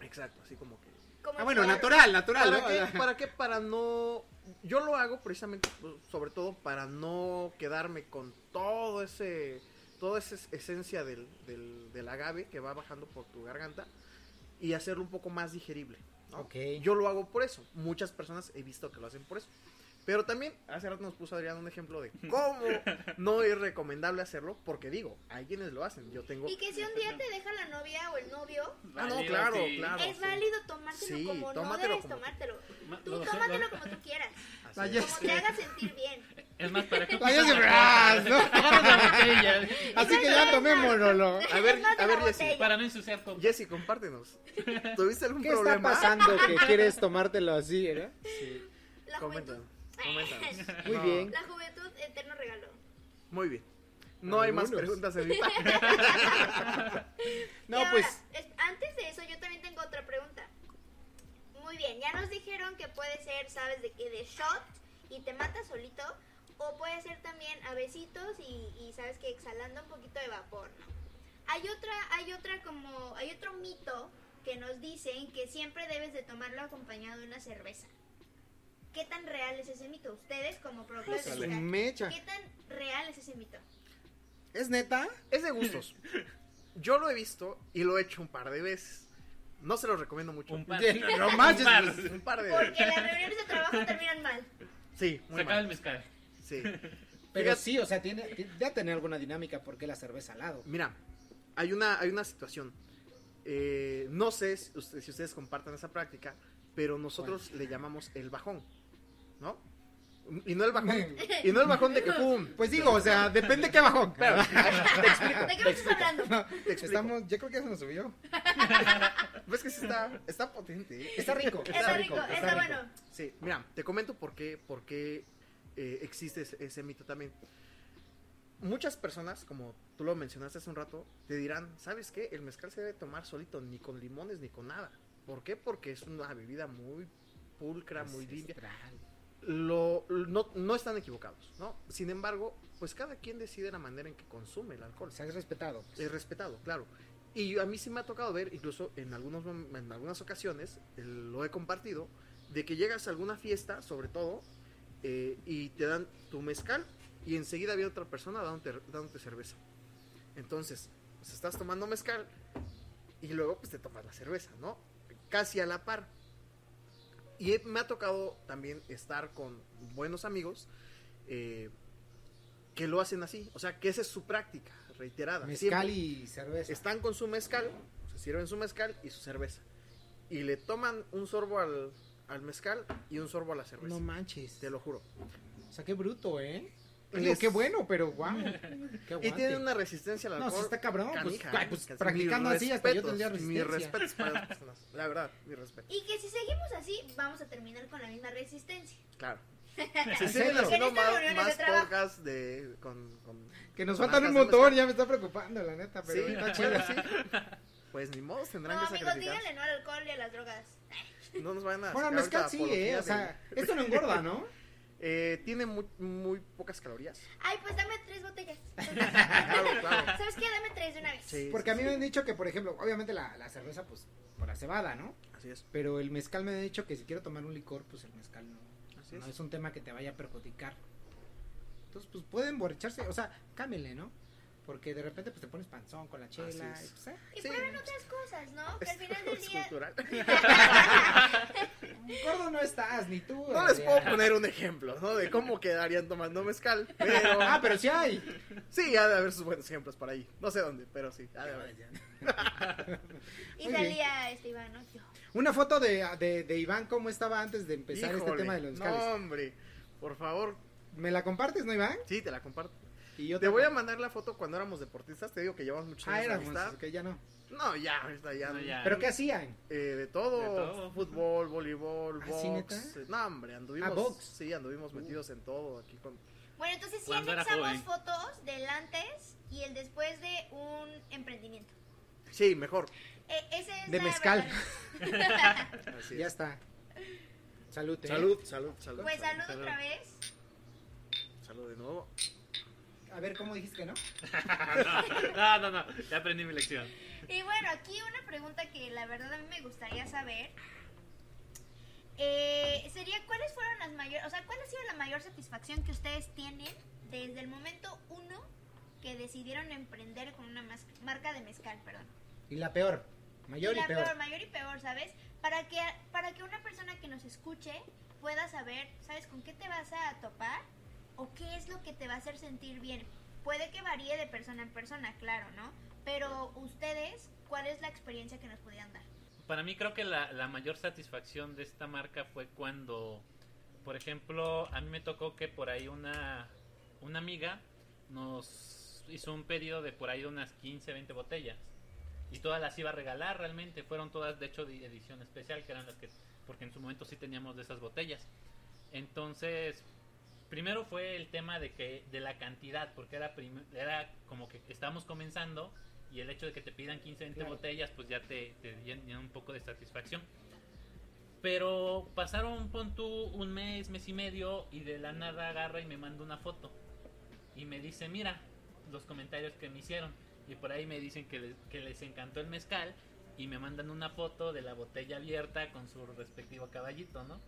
Exacto, así como que... Como Ah, bueno, si- natural, natural. ¿Para ¿no? qué? ¿Para qué? Para no... Yo lo hago precisamente, pues, sobre todo, para no quedarme con todo ese... Toda esa es- esencia del, del, del agave que va bajando por tu garganta y hacerlo un poco más digerible. ¿no? Ok. Yo lo hago por eso. Muchas personas he visto que lo hacen por eso. Pero también, hace rato nos puso Adrián un ejemplo de cómo no es recomendable hacerlo, porque digo, hay quienes lo hacen. Yo tengo... Y que si un día te deja la novia o el novio, Ah, no, claro, sí. claro. es sí. válido tomártelo Sí, como no tómatelo debes como- tomártelo. Tú sé, tómatelo lo- como tú quieras. Como te haga sentir bien. Es más, para que *laughs* ¡ah! ¿no? *laughs* Así que ya tomémonoslo. *laughs* A ver, a ver, botella. Para no ensuciar todo. Jessy, compártenos. ¿Tuviste algún ¿Qué está problema? pasando que quieres tomártelo así, eh? Sí. La Coméntanos. Muy No, bien. La juventud, eterno regalo. Muy bien. No hay más preguntas en mi *laughs* parte. No, ahora, pues. es- antes de eso, yo también tengo otra pregunta. Muy bien, ya nos dijeron que puede ser, ¿sabes de qué? De shot y te mata solito. O puede ser también a besitos y, y sabes que exhalando un poquito de vapor, ¿no? Hay otra, hay otra como, hay otro mito que nos dicen que siempre debes de tomarlo acompañado de una cerveza. ¿Qué tan real es ese mito? Ustedes como productores de mecha. ¿qué tan real es ese mito? ¿Es neta? Es de gustos. *laughs* Yo lo he visto y lo he hecho un par de veces. No se lo recomiendo mucho. Un par. *laughs* No manches, Un par. Un par de veces. Porque las reuniones de trabajo terminan mal. Sí, Se muy acaba el mezcal. Sí. *laughs* Pero Fíjate- sí, o sea, tiene, ya tener alguna dinámica porque la cerveza al lado. Mira, hay una, hay una situación. Eh, no sé si ustedes, si ustedes compartan esa práctica, pero nosotros le llamamos el bajón, ¿no? Y no el bajón, *laughs* y no el bajón de que pum. Pues digo, o sea, depende qué bajón. *laughs* Te explico. ¿De qué me estás hablando? Te explico. Estamos, yo creo que ya se nos subió. *laughs* Ves que sí está, está potente. ¿eh? Está rico. Está rico, está bueno. Sí, mira, te comento por qué, por qué eh, existe ese, ese mito también. Muchas personas, como tú lo mencionaste hace un rato, te dirán, ¿sabes qué? El mezcal se debe tomar solito, ni con limones ni con nada. ¿Por qué? Porque es una bebida muy pulcra, muy limpia. Lo, no, no están equivocados, ¿no? Sin embargo, pues cada quien decide la manera en que consume el alcohol. Se ha respetado. pues. Es respetado, claro. Y a mí sí me ha tocado ver, incluso en, algunos, en algunas ocasiones, lo he compartido, de que llegas a alguna fiesta, sobre todo, eh, y te dan tu mezcal y enseguida viene otra persona dándote, dándote cerveza. Entonces, pues estás tomando mezcal y luego pues te tomas la cerveza, ¿no? Casi a la par. Y he- me ha tocado también estar con buenos amigos eh, que lo hacen así, o sea, que esa es su práctica reiterada. Mezcal Siempre y cerveza. están con su mezcal, se sirven su mezcal y su cerveza. Y le toman un sorbo al, al mezcal y un sorbo a la cerveza. No manches. te lo juro. O sea, qué bruto, ¿eh? Les- Digo, qué bueno, pero wow. *laughs* Qué Y tienen una resistencia al No, alcohol. sí está cabrón. Pues, canija, ay, pues, casi. practicando Mis así hasta yo tendría Mis resistencia. respetos para las personas. La verdad, mi respeto. Y que si seguimos así, vamos a terminar con la misma resistencia. Claro. *laughs* ¿En Se siguen haciendo más, reuniones de más podcasts de, con, con- Que nos faltan un mezcal. ya me está preocupando, la neta, pero Sí, está chido. sí. Pues ni modo, tendrán No, que amigos, sacrificar. díganle no al alcohol y a las drogas. No nos vayan a Bueno, mezcal sí, ¿eh? O sea, esto no engorda, ¿no? *laughs* Eh, tiene muy, muy pocas calorías. Ay, pues dame tres botellas. *laughs* Claro, claro. ¿Sabes qué? Dame tres de una vez. Sí, Porque a sí, mí me han dicho que, por ejemplo, obviamente la, la cerveza, pues, por la cebada, ¿no? Así es. Pero el mezcal me han dicho que si quiero tomar un licor, pues el mezcal no, Así no es. es un tema que te vaya a perjudicar. Entonces, pues pueden borracharse, o sea, cámbienle, ¿no? Porque de repente pues te pones panzón con la chela. Y, es. pues, eh, Y Sí. prueben otras cosas, ¿no? Que al final *laughs* del Es día. cultural. *laughs* gordo no estás, ni tú. No les puedo poner un ejemplo, ¿no? De cómo quedarían tomando mezcal. Pero Ah, pero sí hay. sí, ha de haber sus buenos ejemplos por ahí. No sé dónde, pero sí. ha de haber. *laughs* Y salía este Iván, ¿no? Yo. Una foto de, de, de Iván, ¿cómo estaba antes de empezar este tema de los mezcales? No, hombre. Por favor. ¿Me la compartes, no, Iván? Sí, te la comparto. Y yo Te voy a mandar la foto cuando éramos deportistas. Te digo que llevamos muchos Ah, años de éramos, amistad. que ya no. No, ya, ya. No, ya. ¿Pero qué hacían? Eh, de, todo, De todo. fútbol, voleibol, ¿Ah, box. sí, neta? eh, no, hombre, anduvimos. Ah, box. Sí, anduvimos metidos en todo aquí con. Bueno, entonces sí anexamos fotos del antes y el después de un emprendimiento. Sí, mejor. Eh, ese es De mezcal. *laughs* Ya es. está. Salud, ¿eh? Salud, salud, salud. Pues salud Salud. otra vez. Salud de nuevo. A ver, ¿cómo dijiste que *laughs* no? no, no, no, ya aprendí mi lección. Y bueno, aquí una pregunta que la verdad a mí me gustaría saber. eh, sería cuáles fueron las mayores, o sea, cuál ha sido la mayor satisfacción que ustedes tienen desde el momento uno que decidieron emprender con una marca de mezcal, perdón. Y la peor. Mayor y y, la peor. peor, mayor y peor, ¿sabes? Para que, para que una persona que nos escuche pueda saber, ¿sabes? Con qué te vas a topar o qué es lo que te va a hacer sentir bien. Puede que varíe de persona en persona, claro, ¿no? Pero ustedes, ¿cuál es la experiencia que nos pudieran dar? Para mí creo que la, la mayor satisfacción de esta marca fue cuando, por ejemplo, a mí me tocó que por ahí una, una amiga nos hizo un pedido de por ahí de unas 15, 20 botellas. Y todas las iba a regalar realmente. Fueron todas de hecho de edición especial, que eran las que, porque en su momento sí teníamos de esas botellas. Entonces, primero fue el tema de que de la cantidad, porque era, prim- era como que estábamos comenzando y el hecho de que te pidan 15, 20 Claro. botellas, pues ya te, te llena un poco de satisfacción. Pero pasaron, pon tú, un mes, mes y medio y de la nada agarra y me manda una foto. Y me dice, mira, los comentarios que me hicieron. Y por ahí me dicen que les, que les encantó el mezcal y me mandan una foto de la botella abierta con su respectivo caballito, ¿no?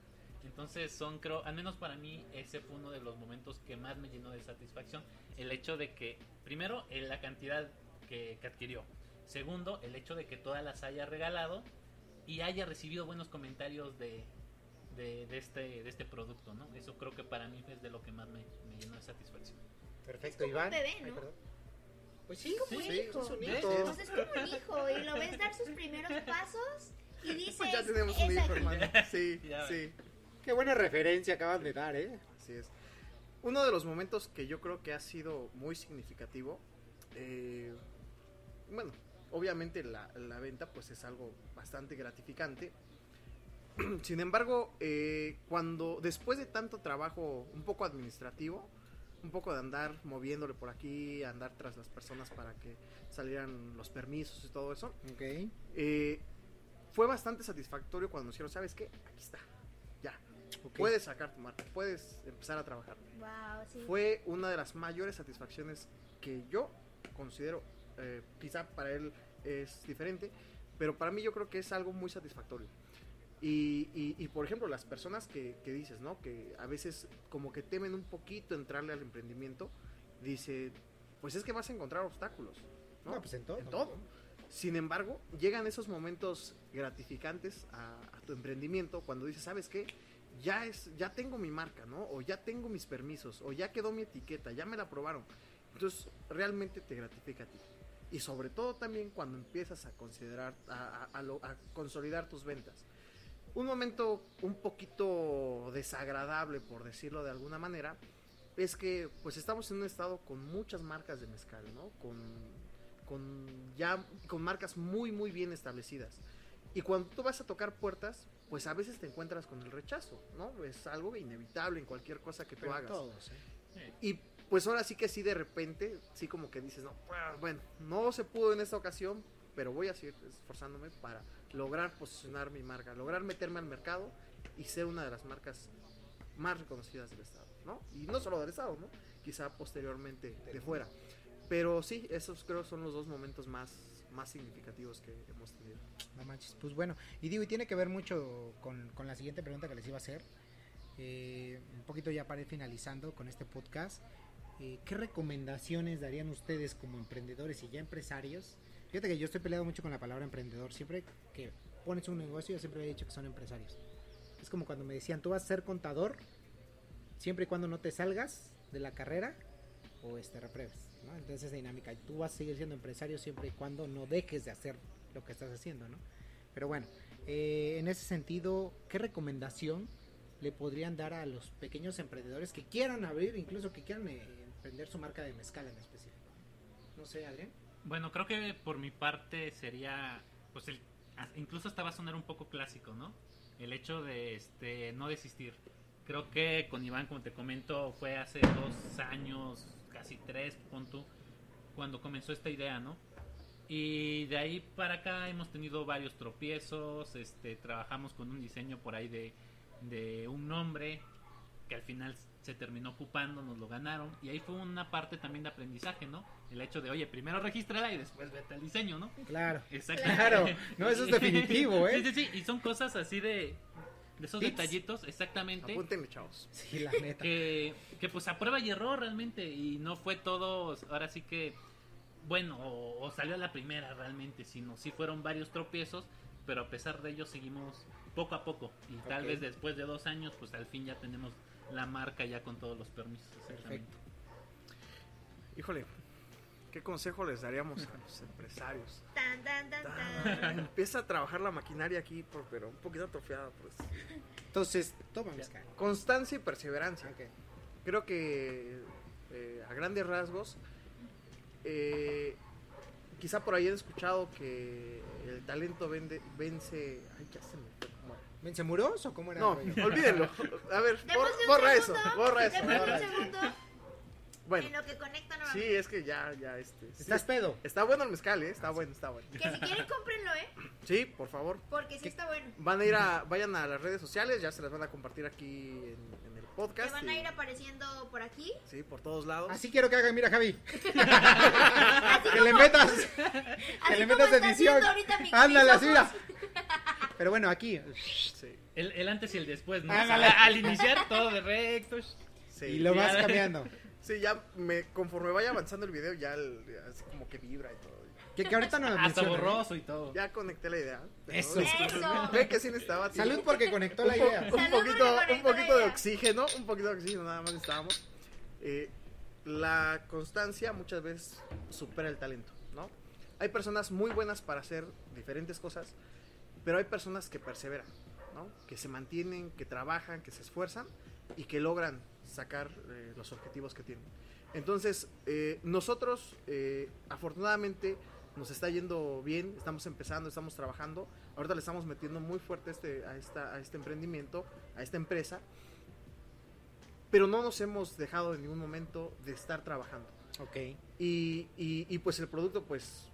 Entonces son, creo, al menos para mí, ese fue uno de los momentos que más me llenó de satisfacción. El hecho de que, primero, la cantidad que, que adquirió. Segundo, el hecho de que todas las haya regalado y haya recibido buenos comentarios de, de, de este, de este producto, ¿no? Eso creo que para mí es de lo que más me, me llenó de satisfacción. Perfecto, Es como Iván. un bebé, ¿no? Pues sí, Como Sí, un hijo. es un. Pues es como un hijo y lo ves dar sus primeros pasos y dices... *laughs* Pues ya tenemos un "Esa- hijo, hermano. Sí, *laughs* Ya. sí. Qué buena referencia acaban de dar, ¿eh? Así es. Uno de los momentos que yo creo que ha sido muy significativo, eh, bueno, obviamente la, la venta pues es algo bastante gratificante. *clears throat* Sin embargo, eh, cuando después de tanto trabajo un poco administrativo, un poco de andar moviéndole por aquí, andar tras las personas para que salieran los permisos y todo eso, eh, fue bastante satisfactorio cuando nos dijeron, ¿sabes qué? Aquí está, ya, ok. puedes sacar tu marca, puedes empezar a trabajar. Wow, sí. Fue una de las mayores satisfacciones que yo considero, eh, quizá para él es diferente, pero para mí yo creo que es algo muy satisfactorio. Y, y- y, por ejemplo, las personas que, que dices, ¿no? Que a veces como que temen un poquito entrarle al emprendimiento, dice, pues es que vas a encontrar obstáculos, ¿no? No, pues en todo. En todo. Sin embargo, llegan esos momentos gratificantes a, a tu emprendimiento cuando dices, ¿sabes qué? Ya, es, ya tengo mi marca, ¿no? O ya tengo mis permisos, o ya quedó mi etiqueta, ya me la aprobaron. Entonces, realmente te gratifica a ti. Y sobre todo también cuando empiezas a considerar, a, a- a lo- a consolidar tus ventas. Un momento un poquito desagradable, por decirlo de alguna manera, es que pues estamos en un estado con muchas marcas de mezcal, ¿no? Con, con ya con marcas muy muy bien establecidas. Y cuando tú vas a tocar puertas, pues a veces te encuentras con el rechazo, ¿no? Es algo inevitable en cualquier cosa que tú Pero hagas. todos, ¿eh? Sí. Y pues ahora sí que sí de repente, sí como que dices, no, ah, bueno, no se pudo en esta ocasión, pero voy a seguir esforzándome para lograr posicionar mi marca, lograr meterme al mercado y ser una de las marcas más reconocidas del estado, ¿no? Y no solo del estado, ¿no? Quizá posteriormente de fuera. Pero sí, esos creo son los dos momentos más, más significativos que hemos tenido. No manches. Pues bueno, y digo, y tiene que ver mucho con, con la siguiente pregunta que les iba a hacer. Eh, un poquito ya para ir finalizando con este podcast. Eh, ¿Qué recomendaciones darían ustedes como emprendedores y ya empresarios? Fíjate que yo estoy peleado mucho con la palabra emprendedor. Siempre que pones un negocio, yo siempre he dicho que son empresarios. Es como cuando me decían, tú vas a ser contador siempre y cuando no te salgas de la carrera o este repruebes. ¿No? Entonces esa dinámica. Tú vas a seguir siendo empresario siempre y cuando no dejes de hacer lo que estás haciendo, ¿no? Pero bueno, eh, en ese sentido, ¿qué recomendación le podrían dar a los pequeños emprendedores que quieran abrir, incluso que quieran eh, emprender su marca de mezcal en específico? No sé, Adrián. Bueno, creo que por mi parte sería, pues el, incluso hasta va a sonar un poco clásico, ¿no? El hecho de este no desistir. Creo que con Iván, como te comento, fue hace dos años, casi tres, pon tú, cuando comenzó esta idea, ¿no? Y de ahí para acá hemos tenido varios tropiezos, este, trabajamos con un diseño por ahí de, de un nombre que al final se terminó ocupando, nos lo ganaron y ahí fue una parte también de aprendizaje, ¿no? El hecho de, oye, primero regístrala y después vete al diseño, ¿no? Claro. Exactamente. Claro, no, eso es definitivo, *laughs* ¿eh? Sí, sí, sí, y son cosas así de, de esos Tips. detallitos, exactamente, Apúntenme, chavos. *laughs* Sí, la neta. *laughs* que, que pues a prueba y error realmente y no fue todo, ahora sí que, bueno, o, o salió a la primera realmente, sino sí fueron varios tropiezos, pero a pesar de ello seguimos poco a poco y tal vez después de dos años, pues al fin ya tenemos la marca ya con todos los permisos. exactamente. Perfecto. Híjole, ¿qué consejo les daríamos a los empresarios? Tan, tan, tan, tan. Empieza a trabajar la maquinaria aquí, por- pero un poquito atrofiada, pues. Entonces, toma. Constancia y perseverancia. Ok. Creo que eh, a grandes rasgos, eh, quizá por ahí han escuchado que el talento vende, vence. Ay, ya se me fue era. ¿Vence muros o cómo era? No, olvídenlo. A ver, bor- borra segundo, eso, borra eso. borra eso. Bueno, en lo que conecta sí, es que ya, ya, este. sí, ¿Estás pedo? está bueno el mezcal, ¿eh? Está bueno, está bueno. Que si quieren *laughs* cómprenlo, ¿eh? Sí, por favor. Porque sí está bueno. Van a ir a, vayan a las redes sociales, ya se las van a compartir aquí en, en el Que podcast. van a y- ir apareciendo por aquí. Sí, por todos lados. Así quiero que hagan, mira Javi. *laughs* *laughs* Que le metas, así que le como metas está edición. haciendo ahorita mi- Ándale, mis así mira. ojos. Pero bueno, aquí. Sí, El, el antes y el después, ¿no? Ándale. O sea, al iniciar todo de recto. sí. Y lo vas cambiando. Sí, ya me, conforme vaya avanzando el video, ya el- así como que vibra y todo. Que, que ahorita no lo Hasta mencionan, borroso y todo. Ya conecté la idea. Eso. Eso. Ve que sí necesitaba tiempo. Salud porque conectó la idea. un Salud poquito, un poquito la de idea. oxígeno, un poquito de oxígeno nada más necesitábamos. Eh, la constancia muchas veces supera el talento, ¿no? Hay personas muy buenas para hacer diferentes cosas, pero hay personas que perseveran, ¿no? Que se mantienen, que trabajan, que se esfuerzan y que logran sacar eh, los objetivos que tienen. Entonces, eh, nosotros, eh, afortunadamente, nos está yendo bien, estamos empezando, estamos trabajando. Ahorita le estamos metiendo muy fuerte este, a esta, a este emprendimiento, a esta empresa. Pero no nos hemos dejado en ningún momento de estar trabajando. Ok. Y, y, y, pues el producto, pues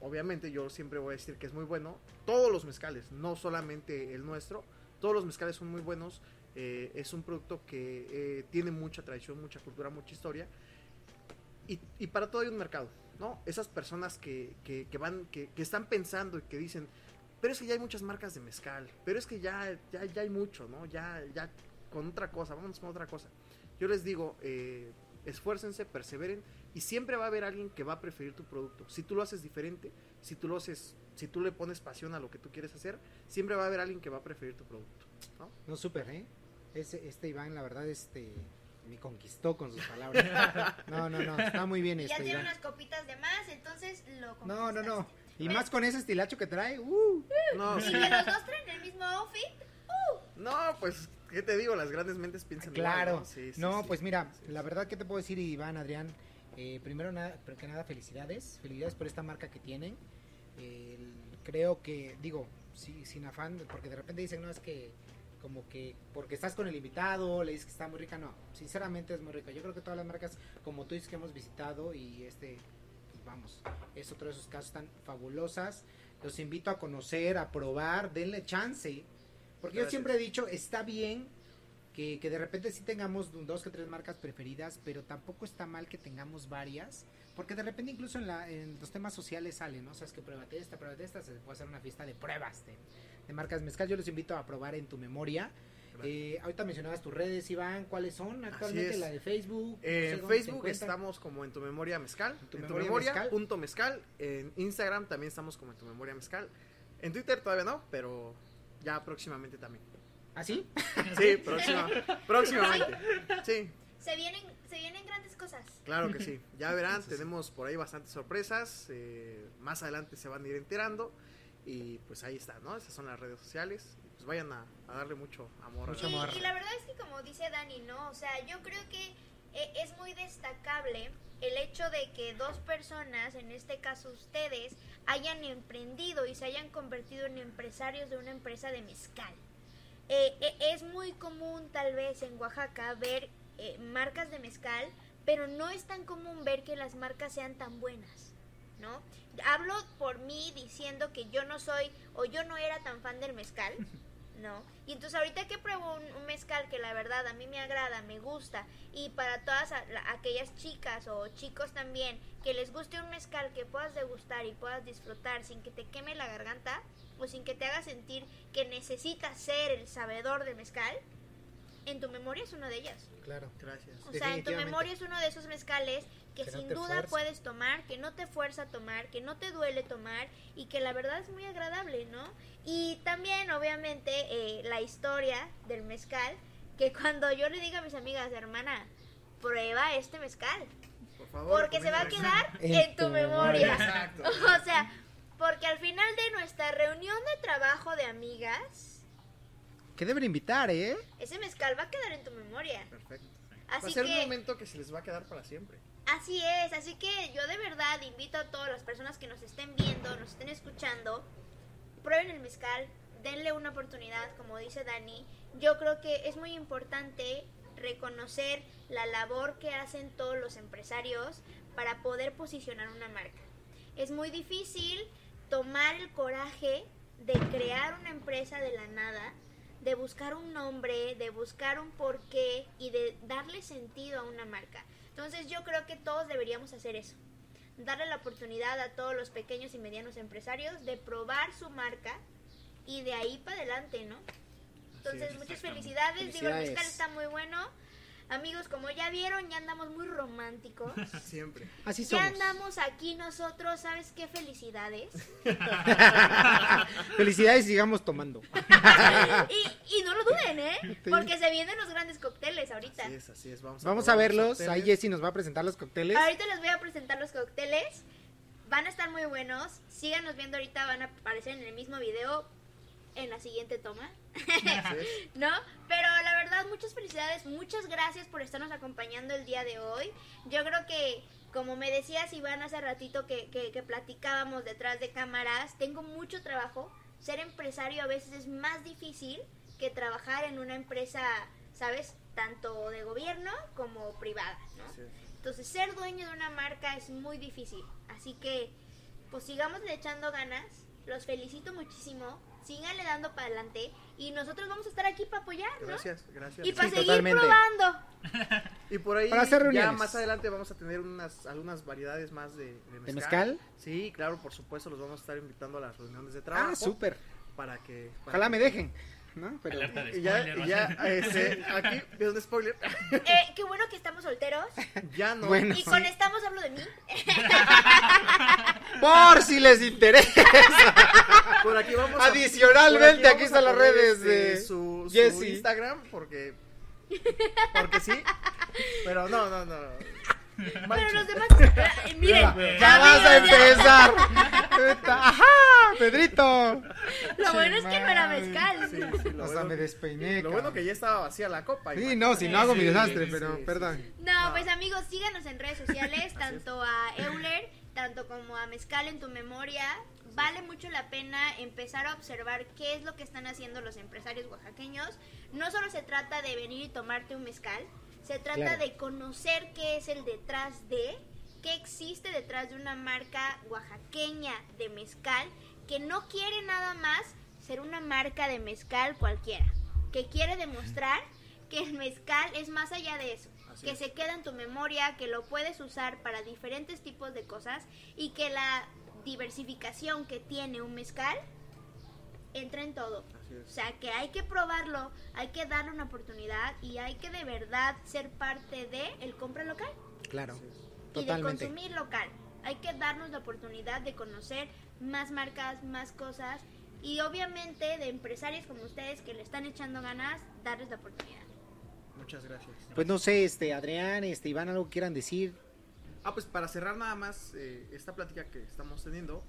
obviamente yo siempre voy a decir que es muy bueno. Todos los mezcales, no solamente el nuestro, todos los mezcales son muy buenos. Eh, es un producto que eh, tiene mucha tradición, mucha cultura, mucha historia. Y, para todo hay un mercado, ¿no? Esas personas que, que, que van, que, que, están pensando y que dicen, pero es que ya hay muchas marcas de mezcal, pero es que ya, ya, ya hay mucho, ¿no? Ya, ya con otra cosa, vamos con otra cosa. Yo les digo, eh, esfuércense, perseveren y siempre va a haber alguien que va a preferir tu producto. Si tú lo haces diferente, si tú lo haces, si tú le pones pasión a lo que tú quieres hacer, siempre va a haber alguien que va a preferir tu producto. No, no súper, ¿eh? Ese, este Iván, la verdad, este me conquistó con sus palabras. *laughs* No, no, no, está muy bien y este Ya tiene Iván. unas copitas de más, entonces lo No, no, no. conquistaste. Y más con ese estilacho que trae. Uh. No, Y que los dos traen el mismo outfit. no, pues, ¿qué te digo? Las grandes mentes piensan igual, Claro. ¿no? Sí, sí, no, sí. pues mira, Sí, la verdad que te puedo decir, Iván, Adrián, eh, primero nada, que nada, felicidades, felicidades por esta marca que tienen. El- creo que, digo, sí, sin afán, porque de repente dicen, no, es que como que porque estás con el invitado, le dices que está muy rica, no, sinceramente es muy rica. Yo creo que todas las marcas, como tú dices que hemos visitado y este, pues vamos, es otro de esos casos tan fabulosas. Los invito a conocer, a probar, denle chance. Porque yo siempre he dicho, está bien que, que de repente sí tengamos dos que tres marcas preferidas, pero tampoco está mal que tengamos varias, porque de repente incluso en, la, en los temas sociales salen, ¿no? O sea, es que pruébate esta, pruébate esta, se puede hacer una fiesta de pruebas de, de marcas mezcal. Yo los invito a probar en tu memoria. Eh, ahorita mencionabas tus redes, Iván, ¿cuáles son actualmente? La de Facebook. no sé en Facebook estamos como en tu memoria mezcal. En Tu En tu Memoria memoria, Mezcal. punto mezcal. En Instagram también estamos como en tu memoria mezcal. En Twitter todavía no, pero ya próximamente también. ¿Ah, sí? *laughs* Sí, próxima, *laughs* próximamente. Sí, Se vienen, se vienen grandes cosas. claro que sí. Ya verán, *laughs* tenemos por ahí bastantes sorpresas. eh, más adelante se van a ir enterando. Y pues ahí está, ¿no? Esas son las redes sociales. Pues vayan a, a darle mucho amor. a Mucho amor. y la verdad es que como dice Dani, ¿no? O sea, yo creo que eh, es muy destacable el hecho de que dos personas, en este caso ustedes, hayan emprendido y se hayan convertido en empresarios de una empresa de mezcal. Eh, eh, es muy común tal vez en Oaxaca ver eh, marcas de mezcal, pero no es tan común ver que las marcas sean tan buenas, ¿no? Hablo por mí diciendo que yo no soy o yo no era tan fan del mezcal, *laughs* ¿no? Y entonces ahorita que pruebo un, un mezcal que la verdad a mí me agrada, me gusta, y para todas a- la- aquellas chicas o chicos también que les guste un mezcal que puedas degustar y puedas disfrutar sin que te queme la garganta o sin que te haga sentir que necesitas ser el sabedor del mezcal, en tu memoria es una de ellas. Claro. Gracias. O sea, en tu memoria es uno de esos mezcales que, sin duda fuerza. puedes tomar, que no te fuerza a tomar, que no te duele tomar y que la verdad es muy agradable, ¿no? Y también, obviamente, eh, la historia del mezcal, que cuando yo le diga a mis amigas, hermana, prueba este mezcal, Por favor. porque se va a quedar En en tu tu memoria. Exacto. *laughs* O sea, porque al final de nuestra reunión de trabajo de amigas, Que deben invitar, ¿eh? ese mezcal va a quedar en tu memoria. Perfecto. va a Así ser que... un momento que se les va a quedar para siempre. Así es, así que yo de verdad invito a todas las personas que nos estén viendo, nos estén escuchando, prueben el mezcal, denle una oportunidad, como dice Dani. Yo creo que es muy importante reconocer la labor que hacen todos los empresarios para poder posicionar una marca. Es muy difícil tomar el coraje de crear una empresa de la nada, de buscar un nombre, de buscar un porqué y de darle sentido a una marca. Entonces yo creo que todos deberíamos hacer eso. Darle la oportunidad a todos los pequeños y medianos empresarios de probar su marca y de ahí para adelante, ¿no? Entonces es, muchas felicidades. Digo, el mezcal está muy bueno. Amigos, como ya vieron, ya andamos muy románticos. *laughs* Siempre. Así Ya somos. andamos aquí nosotros, ¿sabes qué felicidades? *laughs* Felicidades sigamos tomando. *laughs* y, y no lo duden, ¿eh? Porque se vienen los grandes cócteles ahorita. Así es, así es. Vamos a, Vamos a verlos. Ahí Jessy nos va a presentar los cócteles. Ahorita les voy a presentar los cócteles. Van a estar muy buenos. Síganos viendo ahorita, van a aparecer en el mismo video en la siguiente toma. *laughs* ¿No? Pero la verdad, muchas felicidades, muchas gracias por estarnos acompañando el día de hoy. Yo creo que como me decías Iván hace ratito que, que, que platicábamos detrás de cámaras, tengo mucho trabajo. Ser empresario a veces es más difícil que trabajar en una empresa, ¿sabes? Tanto de gobierno como privada, ¿no? Entonces, ser dueño de una marca es muy difícil. Así que, pues sigamos echando ganas. Los felicito muchísimo. Síganle dando para adelante. Y nosotros vamos a estar aquí para apoyar, ¿no? Gracias, gracias. Y para Sí, seguir totalmente. probando. Y por ahí Para hacer ya reuniones. más adelante vamos a tener unas algunas variedades más de, de mezcal. ¿De mezcal? Sí, claro, por supuesto, los vamos a estar invitando a las reuniones de trabajo. Ah, súper. Para que... para Ojalá que- me dejen. ¿No? Pero, Alerta de ya, ya este, aquí, viendo un spoiler, Eh, qué bueno que estamos solteros. ya no. Bueno. Y con estamos hablo de mí. *laughs* por si les interesa. Por aquí vamos a- Adicionalmente, por aquí vamos están las redes este, de su, su. Instagram, porque... Porque sí. Pero no, no, no. Pero los demás. eh, miren. Ya, vas a amigos, empezar. Ajá, Pedrito. Lo bueno es que no era mezcal. Sí, sí, lo, Hasta bueno, me despeiné. lo bueno cabrón. que ya estaba vacía la copa. Sí, no, si no hago mi desastre, sí, pero sí, perdón. No, No. pues amigos, síganos en redes sociales, *laughs* tanto a Euler, tanto como a Mezcal en tu memoria. Vale mucho la pena empezar a observar qué es lo que están haciendo los empresarios oaxaqueños. No solo se trata de venir y tomarte un mezcal, se trata Claro. de conocer qué es el detrás de, qué existe detrás de una marca oaxaqueña de mezcal que no quiere nada más ser una marca de mezcal cualquiera, que quiere demostrar que el mezcal es más allá de eso, Así que es. se queda en tu memoria, que lo puedes usar para diferentes tipos de cosas y que la diversificación que tiene un mezcal entra en todo. O sea, que hay que probarlo, hay que darle una oportunidad y hay que de verdad ser parte de el compra local Claro, y de totalmente. consumir local. Hay que darnos la oportunidad de conocer más marcas, más cosas y obviamente de empresarios como ustedes que le están echando ganas, darles la oportunidad. Muchas gracias. Pues no sé, este, Adrián, este, Iván, algo quieran decir. Ah, pues para cerrar nada más eh, esta plática que estamos teniendo,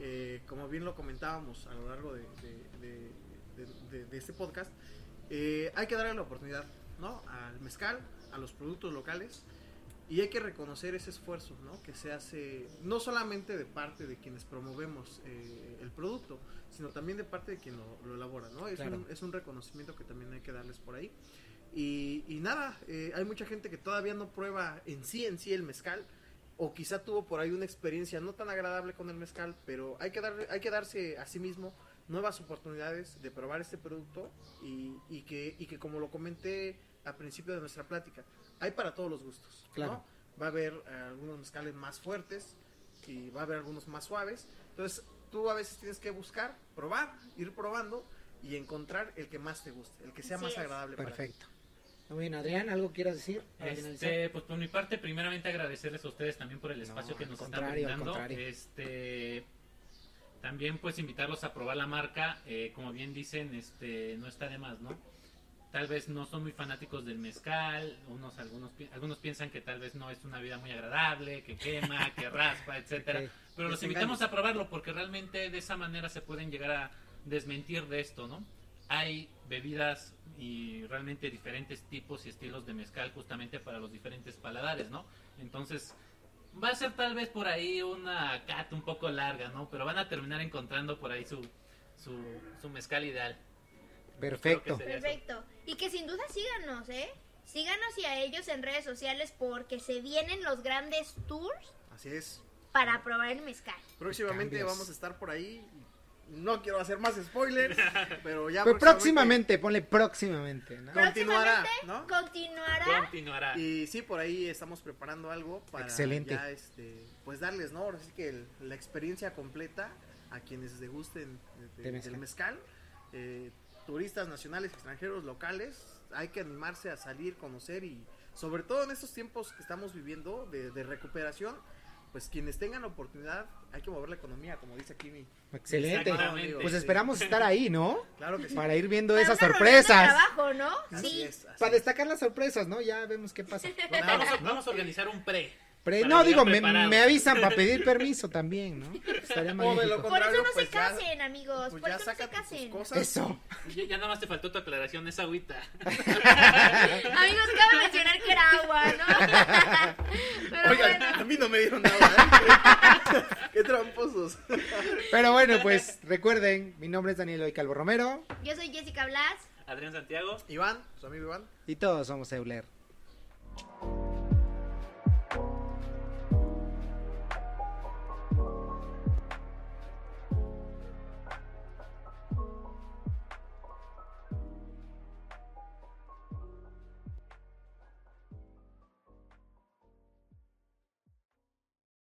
eh, como bien lo comentábamos a lo largo de, de- de- de- de- de este podcast, eh, hay que darle la oportunidad, ¿no? Al mezcal, a los productos locales, y hay que reconocer ese esfuerzo, ¿no? Que se hace no solamente de parte de quienes promovemos eh, el producto, sino también de parte de quien lo, lo elabora, ¿no? Es, Claro. un, es un reconocimiento que también hay que darles por ahí. Y, y nada, eh, hay mucha gente que todavía no prueba en sí, en sí el mezcal, o quizá tuvo por ahí una experiencia no tan agradable con el mezcal, pero hay que, darle, hay que darse a sí mismo nuevas oportunidades de probar este producto y, y que, y que como lo comenté al principio de nuestra plática, hay para todos los gustos. ¿no? Claro. Va a haber eh, algunos mezcales más fuertes y va a haber algunos más suaves. Entonces tú a veces tienes que buscar, probar, ir probando y encontrar el que más te guste, el que sea más es. agradable para ti. Perfecto. Muy bien, Adrián, ¿algo quieras decir? Este, pues por mi parte, primeramente agradecerles a ustedes también por el espacio No, que nos están brindando. contrario. Este, también pues invitarlos a probar la marca, eh, como bien dicen, este, no está de más, ¿no? Tal vez no son muy fanáticos del mezcal, unos algunos algunos piensan que tal vez no es una vida muy agradable, que quema, que *laughs* raspa, etcétera. Ok. Pero los invitamos a probarlo porque realmente de esa manera se pueden llegar a desmentir de esto, ¿no? Hay bebidas y realmente diferentes tipos y estilos de mezcal justamente para los diferentes paladares, ¿no? Entonces, va a ser tal vez por ahí una cat un poco larga, ¿no? Pero van a terminar encontrando por ahí su, su, su mezcal ideal. Perfecto. Eso. Perfecto. Y que sin duda síganos, ¿eh? Síganos y a ellos en redes sociales porque se vienen los grandes tours Así es. para probar el mezcal. Próximamente Cambios. vamos a estar por ahí. No quiero hacer más spoilers, *laughs* pero ya Pero próximamente, ponle próximamente, ¿no? Continuará, ¿no? Continuará. Continuará. Y sí, por ahí estamos preparando algo para Excelente. ya, este, pues darles, ¿no? Ahora sí que el- la experiencia completa a quienes degusten de- De de- mezcal. del mezcal. Eh, turistas nacionales, extranjeros, locales, hay que animarse a salir, conocer y sobre todo en estos tiempos que estamos viviendo de, de recuperación, pues quienes tengan la oportunidad, hay que mover la economía, como dice aquí mi... Excelente. Pues esperamos estar ahí, ¿no? Claro que sí. Para ir viendo Para esas sorpresas. trabajo, ¿no? Así Sí. es, así Para es. destacar las sorpresas, ¿no? Ya vemos qué pasa. Vamos, vamos a organizar un pre. Pre- no, digo, me, me avisan para pedir *laughs* permiso también, ¿no? Estaría magnífico. Por eso no pues se ya- casen, amigos. Pues por eso no se casen. cosas. Eso. Ya, ya nada más te faltó tu aclaración, esa agüita. *laughs* Amigos, cabe mencionar que era agua, ¿no? *laughs* Pero Oigan, bueno. a mí no me dieron nada, ¿eh? Qué tramposos. Pero bueno, pues recuerden, mi nombre es Daniel Hoy Calvo Romero Yo soy Jessica Blas. Adrián Santiago. Iván, su amigo Iván. y todos somos Euler.